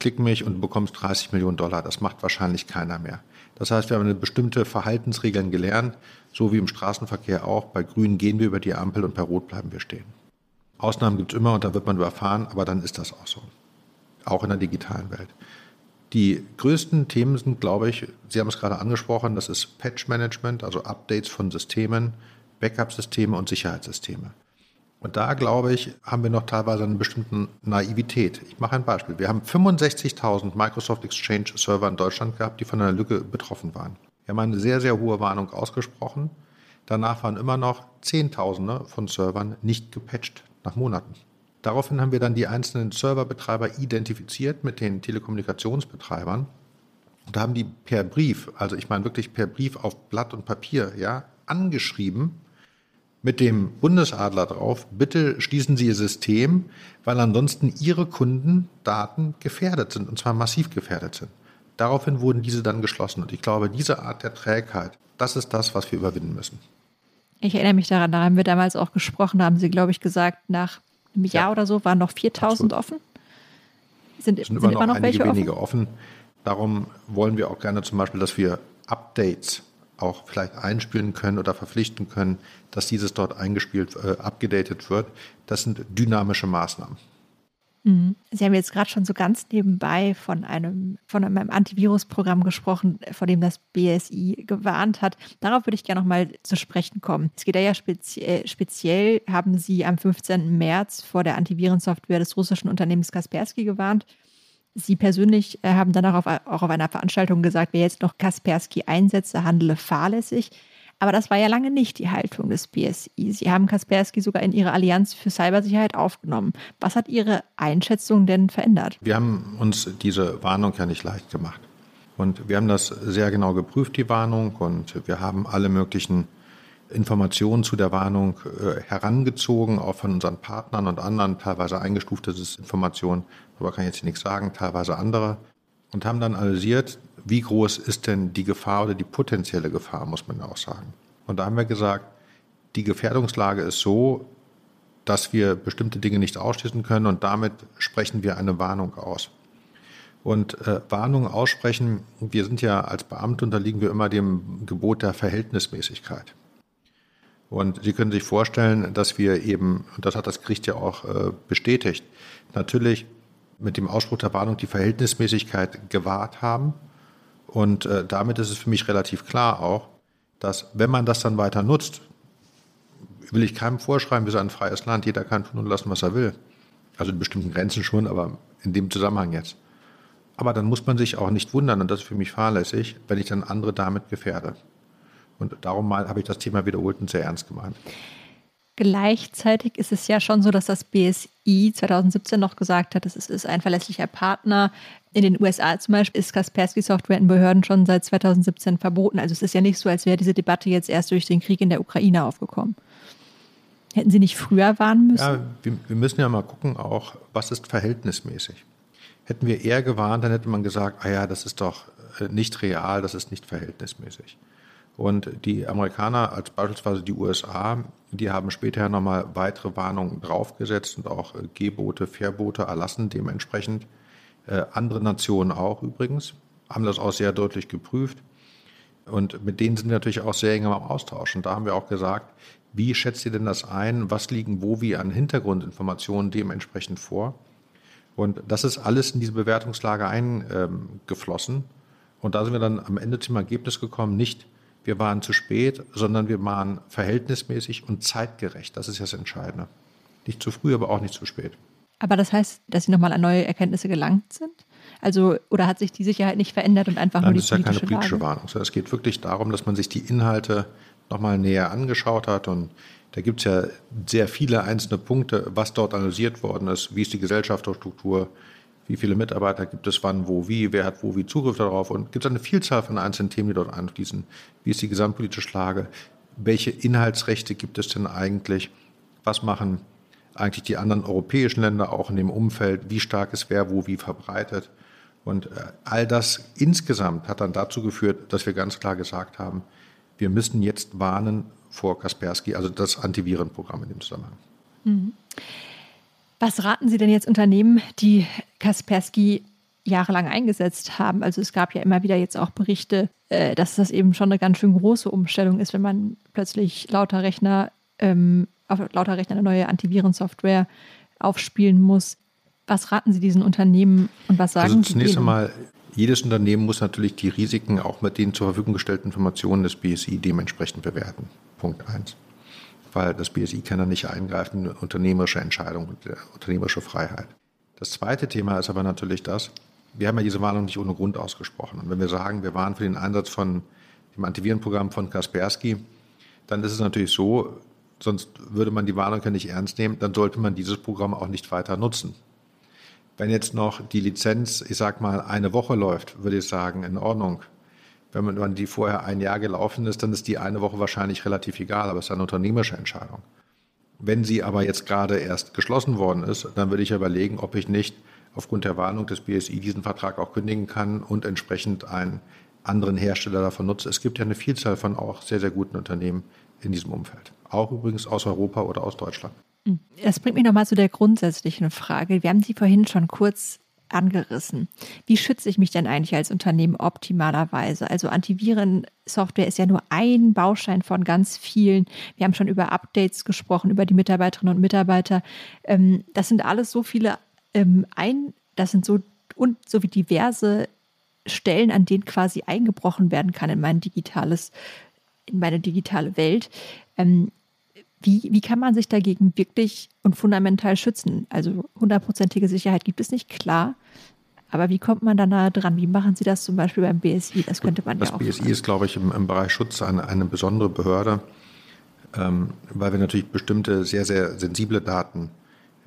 [SPEAKER 5] klick mich und du bekommst 30 Millionen Dollar. Das macht wahrscheinlich keiner mehr. Das heißt, wir haben eine bestimmte Verhaltensregeln gelernt, so wie im Straßenverkehr auch. Bei Grün gehen wir über die Ampel und bei Rot bleiben wir stehen. Ausnahmen gibt es immer und da wird man überfahren, aber dann ist das auch so. Auch in der digitalen Welt. Die größten Themen sind, glaube ich, Sie haben es gerade angesprochen, das ist Patch Management, also Updates von Systemen, Backup-Systeme und Sicherheitssysteme. Und da, glaube ich, haben wir noch teilweise eine bestimmte Naivität. Ich mache ein Beispiel. Wir haben 65.000 Microsoft Exchange Server in Deutschland gehabt, die von einer Lücke betroffen waren. Wir haben eine sehr, sehr hohe Warnung ausgesprochen. Danach waren immer noch Zehntausende von Servern nicht gepatcht nach Monaten. Daraufhin haben wir dann die einzelnen Serverbetreiber identifiziert mit den Telekommunikationsbetreibern und haben die per Brief, also ich meine wirklich per Brief auf Blatt und Papier, ja, angeschrieben mit dem Bundesadler drauf, bitte schließen Sie Ihr System, weil ansonsten Ihre Kundendaten gefährdet sind, und zwar massiv gefährdet sind. Daraufhin wurden diese dann geschlossen. Und ich glaube, diese Art der Trägheit, das ist das, was wir überwinden müssen.
[SPEAKER 3] Ich erinnere mich daran, da haben wir damals auch gesprochen, da haben Sie, glaube ich, gesagt, nach einem Jahr ja. oder so waren noch 4000 offen.
[SPEAKER 5] Sind, sind, sind immer, noch, immer noch welche offen? offen. Darum wollen wir auch gerne zum Beispiel, dass wir Updates auch vielleicht einspielen können oder verpflichten können, dass dieses dort eingespielt, äh, abgedatet wird. Das sind dynamische Maßnahmen.
[SPEAKER 3] Mhm. Sie haben jetzt gerade schon so ganz nebenbei von einem, von einem Antivirusprogramm gesprochen, vor dem das BSI gewarnt hat. Darauf würde ich gerne noch mal zu sprechen kommen. Es geht ja speziell, speziell, haben Sie am 15. März vor der Antivirensoftware des russischen Unternehmens Kaspersky gewarnt. Sie persönlich äh, haben danach auf, auch auf einer Veranstaltung gesagt, wer jetzt noch Kaspersky einsetze, handele fahrlässig. Aber das war ja lange nicht die Haltung des BSI. Sie haben Kaspersky sogar in Ihre Allianz für Cybersicherheit aufgenommen. Was hat Ihre Einschätzung denn verändert?
[SPEAKER 5] Wir haben uns diese Warnung ja nicht leicht gemacht. Und wir haben das sehr genau geprüft, die Warnung, und wir haben alle möglichen Informationen zu der Warnung äh, herangezogen, auch von unseren Partnern und anderen, teilweise eingestufte Informationen, darüber kann ich jetzt nichts sagen, teilweise andere, und haben dann analysiert, wie groß ist denn die Gefahr oder die potenzielle Gefahr, muss man auch sagen. Und da haben wir gesagt, die Gefährdungslage ist so, dass wir bestimmte Dinge nicht ausschließen können und damit sprechen wir eine Warnung aus. Und äh, Warnungen aussprechen, wir sind ja als Beamte unterliegen wir immer dem Gebot der Verhältnismäßigkeit. Und Sie können sich vorstellen, dass wir eben, und das hat das Gericht ja auch äh, bestätigt, natürlich mit dem Ausspruch der Warnung die Verhältnismäßigkeit gewahrt haben. Und äh, damit ist es für mich relativ klar auch, dass wenn man das dann weiter nutzt, will ich keinem vorschreiben, wir sind ein freies Land, jeder kann tun und lassen, was er will. Also in bestimmten Grenzen schon, aber in dem Zusammenhang jetzt. Aber dann muss man sich auch nicht wundern, und das ist für mich fahrlässig, wenn ich dann andere damit gefährde. Und darum mal habe ich das Thema wiederholt und sehr ernst gemeint.
[SPEAKER 3] Gleichzeitig ist es ja schon so, dass das BSI 2017 noch gesagt hat, es ist ein verlässlicher Partner. In den USA zum Beispiel ist Kaspersky Software in Behörden schon seit 2017 verboten. Also es ist ja nicht so, als wäre diese Debatte jetzt erst durch den Krieg in der Ukraine aufgekommen. Hätten Sie nicht früher warnen müssen?
[SPEAKER 5] Ja, wir, wir müssen ja mal gucken, auch was ist verhältnismäßig. Hätten wir eher gewarnt, dann hätte man gesagt, ah ja, das ist doch äh, nicht real, das ist nicht verhältnismäßig. Und die Amerikaner, als beispielsweise die USA, die haben später nochmal weitere Warnungen draufgesetzt und auch äh, Gebote, Verbote erlassen dementsprechend. Äh, andere Nationen auch übrigens, haben das auch sehr deutlich geprüft. Und mit denen sind wir natürlich auch sehr eng am Austausch. Und da haben wir auch gesagt, wie schätzt ihr denn das ein? Was liegen wo wie an Hintergrundinformationen dementsprechend vor? Und das ist alles in diese Bewertungslage eingeflossen. Und da sind wir dann am Ende zum Ergebnis gekommen, nicht wir waren zu spät, sondern wir waren verhältnismäßig und zeitgerecht. Das ist ja das Entscheidende. Nicht zu früh, aber auch nicht zu spät.
[SPEAKER 3] Aber das heißt, dass Sie nochmal an neue Erkenntnisse gelangt sind? Also, oder hat sich die Sicherheit nicht verändert und einfach
[SPEAKER 5] Nein,
[SPEAKER 3] nur die
[SPEAKER 5] das ist ja keine politische? Warnung. Es geht wirklich darum, dass man sich die Inhalte nochmal näher angeschaut hat. Und da gibt es ja sehr viele einzelne Punkte, was dort analysiert worden ist. Wie ist die Gesellschaftsstruktur? Wie viele Mitarbeiter gibt es wann, wo, wie? Wer hat wo, wie Zugriff darauf? Und gibt es eine Vielzahl von einzelnen Themen, die dort einfließen? Wie ist die gesamtpolitische Lage? Welche Inhaltsrechte gibt es denn eigentlich? Was machen eigentlich die anderen europäischen Länder auch in dem Umfeld? Wie stark ist wer wo wie verbreitet? Und äh, all das insgesamt hat dann dazu geführt, dass wir ganz klar gesagt haben, wir müssen jetzt warnen vor Kaspersky, also das Antivirenprogramm in dem Zusammenhang.
[SPEAKER 3] Mhm. Was raten Sie denn jetzt Unternehmen, die Kaspersky jahrelang eingesetzt haben? Also es gab ja immer wieder jetzt auch Berichte, äh, dass das eben schon eine ganz schön große Umstellung ist, wenn man plötzlich lauter Rechner ähm, auf lauter Rechner eine neue Antivirensoftware aufspielen muss. Was raten Sie diesen Unternehmen und was sagen
[SPEAKER 5] also
[SPEAKER 3] Sie?
[SPEAKER 5] Zunächst einmal, jedes Unternehmen muss natürlich die Risiken auch mit den zur Verfügung gestellten Informationen des BSI dementsprechend bewerten. Punkt eins. Weil das BSI kann da nicht eingreifen, eine unternehmerische Entscheidung und unternehmerische Freiheit. Das zweite Thema ist aber natürlich das, wir haben ja diese Warnung nicht ohne Grund ausgesprochen. Und wenn wir sagen, wir waren für den Einsatz von dem Antivirenprogramm von Kaspersky, dann ist es natürlich so, sonst würde man die Warnung ja nicht ernst nehmen, dann sollte man dieses Programm auch nicht weiter nutzen. Wenn jetzt noch die Lizenz, ich sag mal, eine Woche läuft, würde ich sagen, in Ordnung. Wenn man die vorher ein Jahr gelaufen ist, dann ist die eine Woche wahrscheinlich relativ egal, aber es ist eine unternehmerische Entscheidung. Wenn sie aber jetzt gerade erst geschlossen worden ist, dann würde ich überlegen, ob ich nicht aufgrund der Warnung des BSI diesen Vertrag auch kündigen kann und entsprechend einen anderen Hersteller davon nutze. Es gibt ja eine Vielzahl von auch sehr, sehr guten Unternehmen in diesem Umfeld. Auch übrigens aus Europa oder aus Deutschland.
[SPEAKER 3] Das bringt mich nochmal zu der grundsätzlichen Frage. Wir haben sie vorhin schon kurz angerissen. Wie schütze ich mich denn eigentlich als Unternehmen optimalerweise? Also Antivirensoftware ist ja nur ein Baustein von ganz vielen. Wir haben schon über Updates gesprochen, über die Mitarbeiterinnen und Mitarbeiter. Ähm, das sind alles so viele ähm, ein, das sind so und so wie diverse Stellen, an denen quasi eingebrochen werden kann in mein digitales, in meine digitale Welt. Ähm, wie, wie kann man sich dagegen wirklich und fundamental schützen? Also hundertprozentige Sicherheit gibt es nicht, klar. Aber wie kommt man da nahe dran? Wie machen Sie das zum Beispiel beim BSI? Das könnte man
[SPEAKER 5] das
[SPEAKER 3] ja auch.
[SPEAKER 5] BSI
[SPEAKER 3] fragen.
[SPEAKER 5] ist, glaube ich, im, im Bereich Schutz eine, eine besondere Behörde, ähm, weil wir natürlich bestimmte sehr, sehr sensible Daten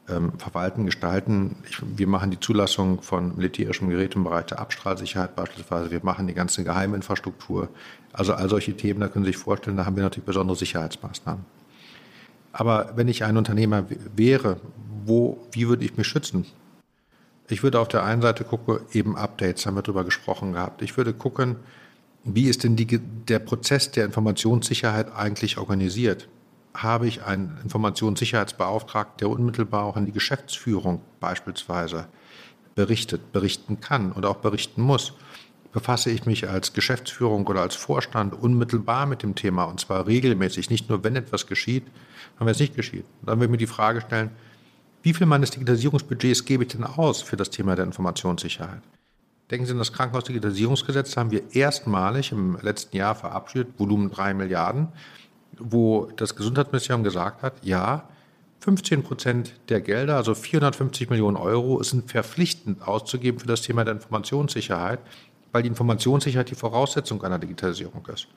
[SPEAKER 5] ähm, verwalten, gestalten. Ich, wir machen die Zulassung von militärischem Gerät im Bereich der Abstrahlsicherheit beispielsweise. Wir machen die ganze Geheiminfrastruktur. Also all solche Themen, da können Sie sich vorstellen, da haben wir natürlich besondere Sicherheitsmaßnahmen. Aber wenn ich ein Unternehmer wäre, wo, wie würde ich mich schützen? Ich würde auf der einen Seite gucken, eben Updates, haben wir darüber gesprochen gehabt. Ich würde gucken, wie ist denn die, der Prozess der Informationssicherheit eigentlich organisiert? Habe ich einen Informationssicherheitsbeauftragten, der unmittelbar auch an die Geschäftsführung beispielsweise berichtet, berichten kann und auch berichten muss? Befasse ich mich als Geschäftsführung oder als Vorstand unmittelbar mit dem Thema und zwar regelmäßig, nicht nur wenn etwas geschieht, sondern wenn es nicht geschieht. Dann würde ich mir die Frage stellen, wie viel meines Digitalisierungsbudgets gebe ich denn aus für das Thema der Informationssicherheit? Denken Sie an das Krankenhausdigitalisierungsgesetz, haben wir erstmalig im letzten Jahr verabschiedet, Volumen 3 Milliarden, wo das Gesundheitsministerium gesagt hat, ja, 15 Prozent der Gelder, also 450 Millionen Euro, sind verpflichtend auszugeben für das Thema der Informationssicherheit, weil die Informationssicherheit die Voraussetzung einer Digitalisierung ist.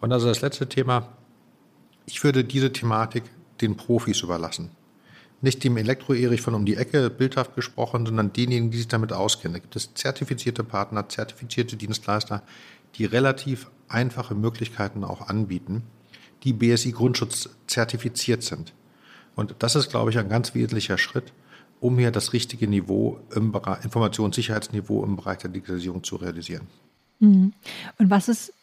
[SPEAKER 5] Und also das letzte Thema, ich würde diese Thematik den Profis überlassen nicht dem Elektro-Erich von um die Ecke bildhaft gesprochen, sondern denjenigen, die sich damit auskennen. Da gibt es zertifizierte Partner, zertifizierte Dienstleister, die relativ einfache Möglichkeiten auch anbieten, die BSI Grundschutz zertifiziert sind. Und das ist, glaube ich, ein ganz wesentlicher Schritt, um hier das richtige Niveau im Bereich, Informationssicherheitsniveau im Bereich der Digitalisierung zu realisieren.
[SPEAKER 3] Mhm. Und was ist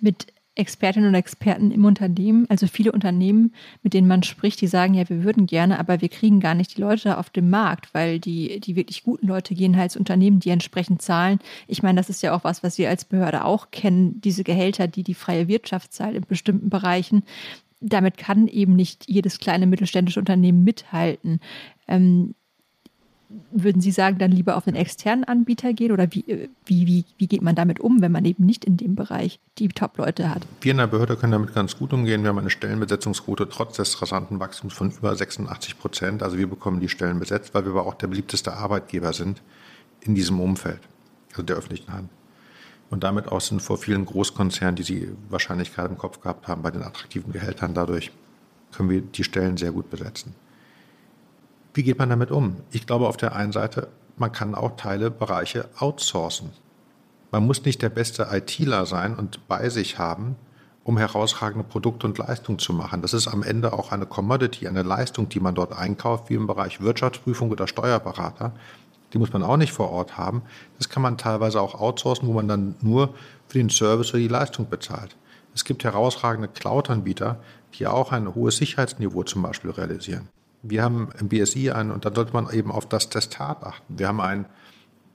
[SPEAKER 3] mit Expertinnen und Experten im Unternehmen, also viele Unternehmen, mit denen man spricht, die sagen, ja, wir würden gerne, aber wir kriegen gar nicht die Leute auf dem Markt, weil die, die wirklich guten Leute gehen halt zu Unternehmen, die entsprechend zahlen. Ich meine, das ist ja auch was, was wir als Behörde auch kennen, diese Gehälter, die die freie Wirtschaft zahlt in bestimmten Bereichen. Damit kann eben nicht jedes kleine mittelständische Unternehmen mithalten. Ähm, würden Sie sagen, dann lieber auf einen externen Anbieter gehen oder wie, äh, wie, wie, wie geht man damit um, wenn man eben nicht in dem Bereich die Top-Leute hat?
[SPEAKER 5] Wir in der Behörde können damit ganz gut umgehen. Wir haben eine Stellenbesetzungsquote trotz des rasanten Wachstums von über 86 Prozent. Also wir bekommen die Stellen besetzt, weil wir aber auch der beliebteste Arbeitgeber sind in diesem Umfeld, also der öffentlichen Hand. Und damit auch sind vor vielen Großkonzernen, die Sie wahrscheinlich gerade im Kopf gehabt haben, bei den attraktiven Gehältern. Dadurch können wir die Stellen sehr gut besetzen. Wie geht man damit um? Ich glaube auf der einen Seite, man kann auch Teile, Bereiche outsourcen. Man muss nicht der beste ITler sein und bei sich haben, um herausragende Produkte und Leistungen zu machen. Das ist am Ende auch eine Commodity, eine Leistung, die man dort einkauft, wie im Bereich Wirtschaftsprüfung oder Steuerberater. Die muss man auch nicht vor Ort haben. Das kann man teilweise auch outsourcen, wo man dann nur für den Service oder die Leistung bezahlt. Es gibt herausragende Cloud-Anbieter, die auch ein hohes Sicherheitsniveau zum Beispiel realisieren. Wir haben im BSI ein, und da sollte man eben auf das Testat achten. Wir haben ein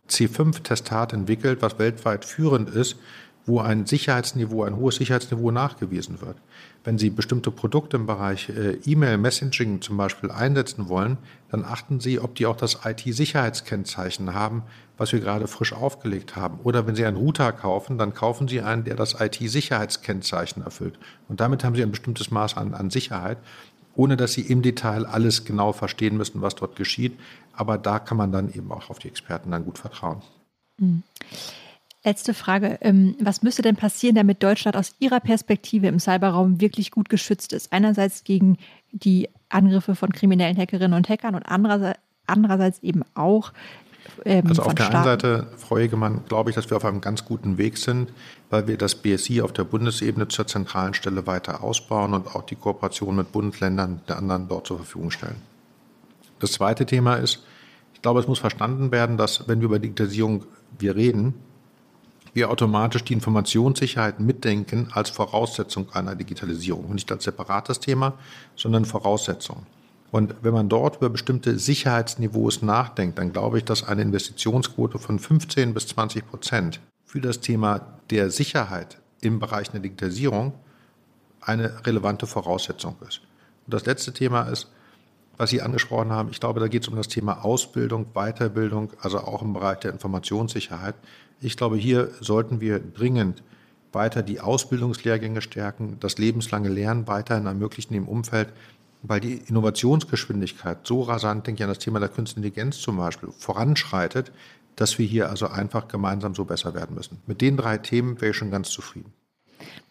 [SPEAKER 5] C5-Testat entwickelt, was weltweit führend ist, wo ein Sicherheitsniveau, ein hohes Sicherheitsniveau nachgewiesen wird. Wenn Sie bestimmte Produkte im Bereich äh, E-Mail-Messaging zum Beispiel einsetzen wollen, dann achten Sie, ob die auch das IT-Sicherheitskennzeichen haben, was wir gerade frisch aufgelegt haben. Oder wenn Sie einen Router kaufen, dann kaufen Sie einen, der das IT-Sicherheitskennzeichen erfüllt. Und damit haben Sie ein bestimmtes Maß an, an Sicherheit ohne dass sie im Detail alles genau verstehen müssen, was dort geschieht. Aber da kann man dann eben auch auf die Experten dann gut vertrauen.
[SPEAKER 3] Mhm. Letzte Frage. Ähm, was müsste denn passieren, damit Deutschland aus Ihrer Perspektive im Cyberraum wirklich gut geschützt ist? Einerseits gegen die Angriffe von kriminellen Hackerinnen und Hackern und andererseits eben auch
[SPEAKER 5] ähm, also auf der Staaten. einen Seite, Frau Egemann, glaube ich, dass wir auf einem ganz guten Weg sind, weil wir das BSI auf der Bundesebene zur zentralen Stelle weiter ausbauen und auch die Kooperation mit Bundesländern der anderen dort zur Verfügung stellen. Das zweite Thema ist, ich glaube, es muss verstanden werden, dass wenn wir über Digitalisierung wir reden, wir automatisch die Informationssicherheit mitdenken als Voraussetzung einer Digitalisierung und nicht als separates Thema, sondern Voraussetzung. Und wenn man dort über bestimmte Sicherheitsniveaus nachdenkt, dann glaube ich, dass eine Investitionsquote von 15 bis 20 Prozent für das Thema der Sicherheit im Bereich der Digitalisierung eine relevante Voraussetzung ist. Und das letzte Thema ist, was Sie angesprochen haben, ich glaube, da geht es um das Thema Ausbildung, Weiterbildung, also auch im Bereich der Informationssicherheit. Ich glaube, hier sollten wir dringend weiter die Ausbildungslehrgänge stärken, das lebenslange Lernen weiterhin ermöglichen im Umfeld weil die Innovationsgeschwindigkeit so rasant, denke ich an das Thema der Künstlichen Intelligenz zum Beispiel, voranschreitet, dass wir hier also einfach gemeinsam so besser werden müssen. Mit den drei Themen wäre ich schon ganz zufrieden.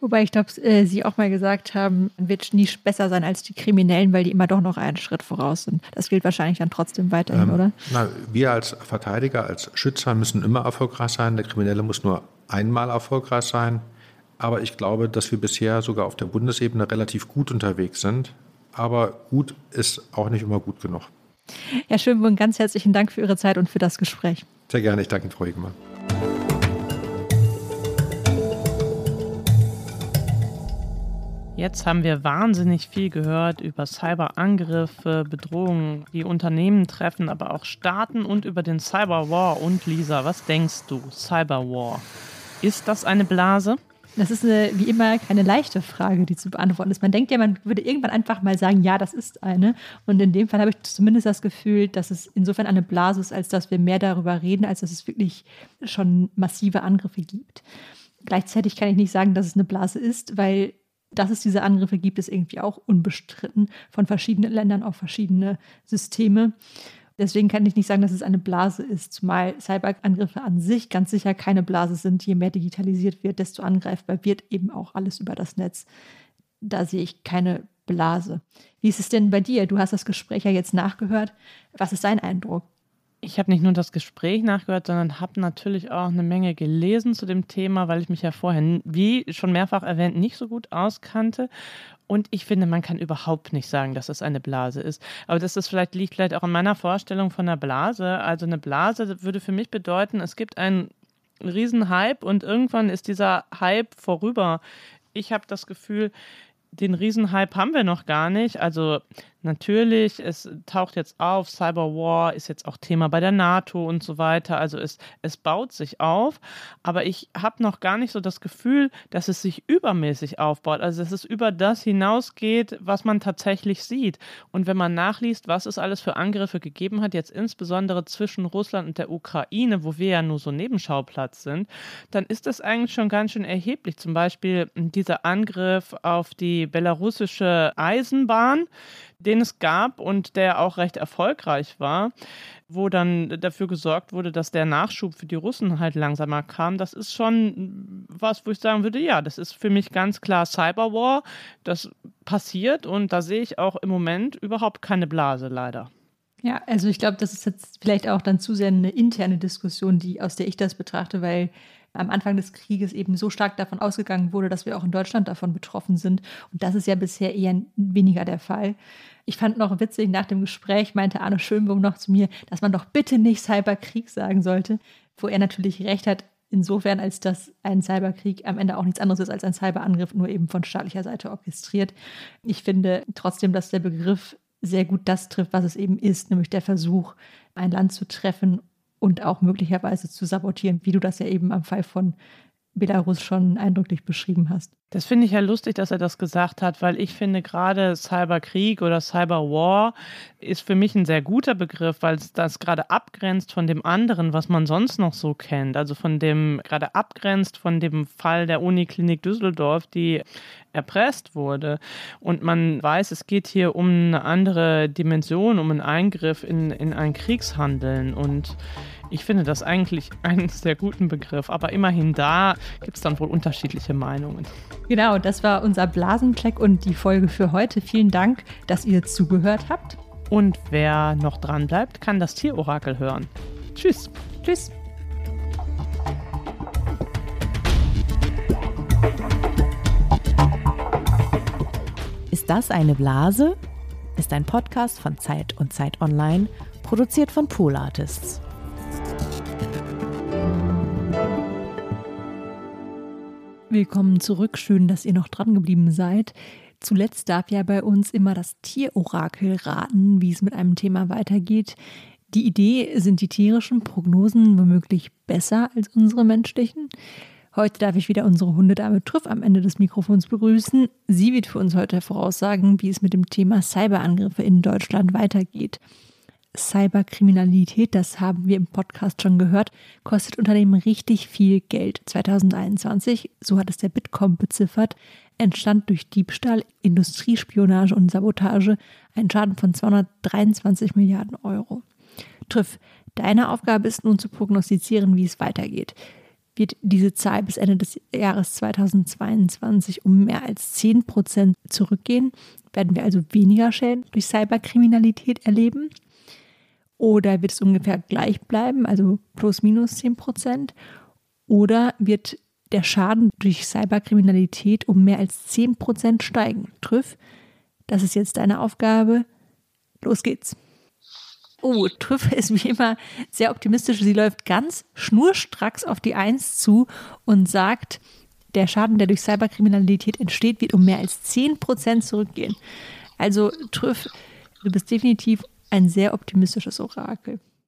[SPEAKER 3] Wobei ich glaube, äh, Sie auch mal gesagt haben, man wird nie besser sein als die Kriminellen, weil die immer doch noch einen Schritt voraus sind. Das gilt wahrscheinlich dann trotzdem weiterhin, ähm, oder?
[SPEAKER 5] Na, wir als Verteidiger, als Schützer müssen immer erfolgreich sein. Der Kriminelle muss nur einmal erfolgreich sein. Aber ich glaube, dass wir bisher sogar auf der Bundesebene relativ gut unterwegs sind aber gut ist auch nicht immer gut genug.
[SPEAKER 3] Herr Schönbrunn, ganz herzlichen Dank für Ihre Zeit und für das Gespräch.
[SPEAKER 5] Sehr gerne, ich danke Ihnen, Frau Hegemann.
[SPEAKER 2] Jetzt haben wir wahnsinnig viel gehört über Cyberangriffe, Bedrohungen, die Unternehmen treffen, aber auch Staaten und über den Cyberwar. Und Lisa, was denkst du? Cyberwar. Ist das eine Blase?
[SPEAKER 3] Das ist eine, wie immer keine leichte Frage, die zu beantworten ist. Man denkt ja, man würde irgendwann einfach mal sagen, ja, das ist eine. Und in dem Fall habe ich zumindest das Gefühl, dass es insofern eine Blase ist, als dass wir mehr darüber reden, als dass es wirklich schon massive Angriffe gibt. Gleichzeitig kann ich nicht sagen, dass es eine Blase ist, weil dass es diese Angriffe gibt, ist irgendwie auch unbestritten von verschiedenen Ländern auf verschiedene Systeme. Deswegen kann ich nicht sagen, dass es eine Blase ist, zumal Cyberangriffe an sich ganz sicher keine Blase sind. Je mehr digitalisiert wird, desto angreifbar wird eben auch alles über das Netz. Da sehe ich keine Blase. Wie ist es denn bei dir? Du hast das Gespräch ja jetzt nachgehört. Was ist dein Eindruck?
[SPEAKER 2] Ich habe nicht nur das Gespräch nachgehört, sondern habe natürlich auch eine Menge gelesen zu dem Thema, weil ich mich ja vorher, wie schon mehrfach erwähnt, nicht so gut auskannte. Und ich finde, man kann überhaupt nicht sagen, dass es eine Blase ist. Aber das ist vielleicht, liegt vielleicht auch in meiner Vorstellung von einer Blase. Also eine Blase würde für mich bedeuten, es gibt einen Riesenhype und irgendwann ist dieser Hype vorüber. ich habe das Gefühl, den Riesenhype haben wir noch gar nicht. Also Natürlich, es taucht jetzt auf, Cyberwar ist jetzt auch Thema bei der NATO und so weiter. Also es, es baut sich auf, aber ich habe noch gar nicht so das Gefühl, dass es sich übermäßig aufbaut. Also dass es über das hinausgeht, was man tatsächlich sieht. Und wenn man nachliest, was es alles für Angriffe gegeben hat, jetzt insbesondere zwischen Russland und der Ukraine, wo wir ja nur so Nebenschauplatz sind, dann ist das eigentlich schon ganz schön erheblich. Zum Beispiel dieser Angriff auf die belarussische Eisenbahn den es gab und der auch recht erfolgreich war, wo dann dafür gesorgt wurde, dass der Nachschub für die Russen halt langsamer kam. Das ist schon was, wo ich sagen würde, ja, das ist für mich ganz klar Cyberwar. Das passiert und da sehe ich auch im Moment überhaupt keine Blase leider.
[SPEAKER 3] Ja, also ich glaube, das ist jetzt vielleicht auch dann zu sehr eine interne Diskussion, die aus der ich das betrachte, weil am Anfang des Krieges eben so stark davon ausgegangen wurde, dass wir auch in Deutschland davon betroffen sind. Und das ist ja bisher eher weniger der Fall. Ich fand noch witzig, nach dem Gespräch meinte Arne Schönbohm noch zu mir, dass man doch bitte nicht Cyberkrieg sagen sollte, wo er natürlich recht hat, insofern, als dass ein Cyberkrieg am Ende auch nichts anderes ist als ein Cyberangriff, nur eben von staatlicher Seite orchestriert. Ich finde trotzdem, dass der Begriff sehr gut das trifft, was es eben ist, nämlich der Versuch, ein Land zu treffen und auch möglicherweise zu sabotieren, wie du das ja eben am Fall von Belarus schon eindrücklich beschrieben hast.
[SPEAKER 2] Das finde ich ja lustig, dass er das gesagt hat, weil ich finde gerade Cyberkrieg oder Cyberwar ist für mich ein sehr guter Begriff, weil es das gerade abgrenzt von dem anderen, was man sonst noch so kennt. Also von dem, gerade abgrenzt von dem Fall der Uniklinik Düsseldorf, die erpresst wurde. Und man weiß, es geht hier um eine andere Dimension, um einen Eingriff in, in ein Kriegshandeln. Und ich finde das eigentlich einen sehr guten Begriff, aber immerhin da gibt es dann wohl unterschiedliche Meinungen.
[SPEAKER 3] Genau, das war unser Blasencheck und die Folge für heute. Vielen Dank, dass ihr zugehört habt.
[SPEAKER 2] Und wer noch dran bleibt, kann das Tierorakel hören. Tschüss.
[SPEAKER 3] Tschüss.
[SPEAKER 1] Ist das eine Blase? Ist ein Podcast von Zeit und Zeit Online, produziert von Pool Artists.
[SPEAKER 3] Willkommen zurück. Schön, dass ihr noch dran geblieben seid. Zuletzt darf ja bei uns immer das Tierorakel raten, wie es mit einem Thema weitergeht. Die Idee, sind die tierischen Prognosen womöglich besser als unsere menschlichen? Heute darf ich wieder unsere Hundedame Trüff am Ende des Mikrofons begrüßen. Sie wird für uns heute voraussagen, wie es mit dem Thema Cyberangriffe in Deutschland weitergeht. Cyberkriminalität, das haben wir im Podcast schon gehört, kostet Unternehmen richtig viel Geld. 2021, so hat es der Bitkom beziffert, entstand durch Diebstahl, Industriespionage und Sabotage ein Schaden von 223 Milliarden Euro. Trüff, deine Aufgabe ist nun zu prognostizieren, wie es weitergeht. Wird diese Zahl bis Ende des Jahres 2022 um mehr als 10 Prozent zurückgehen? Werden wir also weniger Schäden durch Cyberkriminalität erleben? Oder wird es ungefähr gleich bleiben, also plus minus 10 Prozent? Oder wird der Schaden durch Cyberkriminalität um mehr als 10 Prozent steigen? Trüff, das ist jetzt deine Aufgabe. Los geht's. Oh, Trüff ist wie immer sehr optimistisch. Sie läuft ganz schnurstracks auf die Eins zu und sagt, der Schaden, der durch Cyberkriminalität entsteht, wird um mehr als 10 Prozent zurückgehen. Also Trüff, du bist definitiv ein sehr optimistisches Orakel.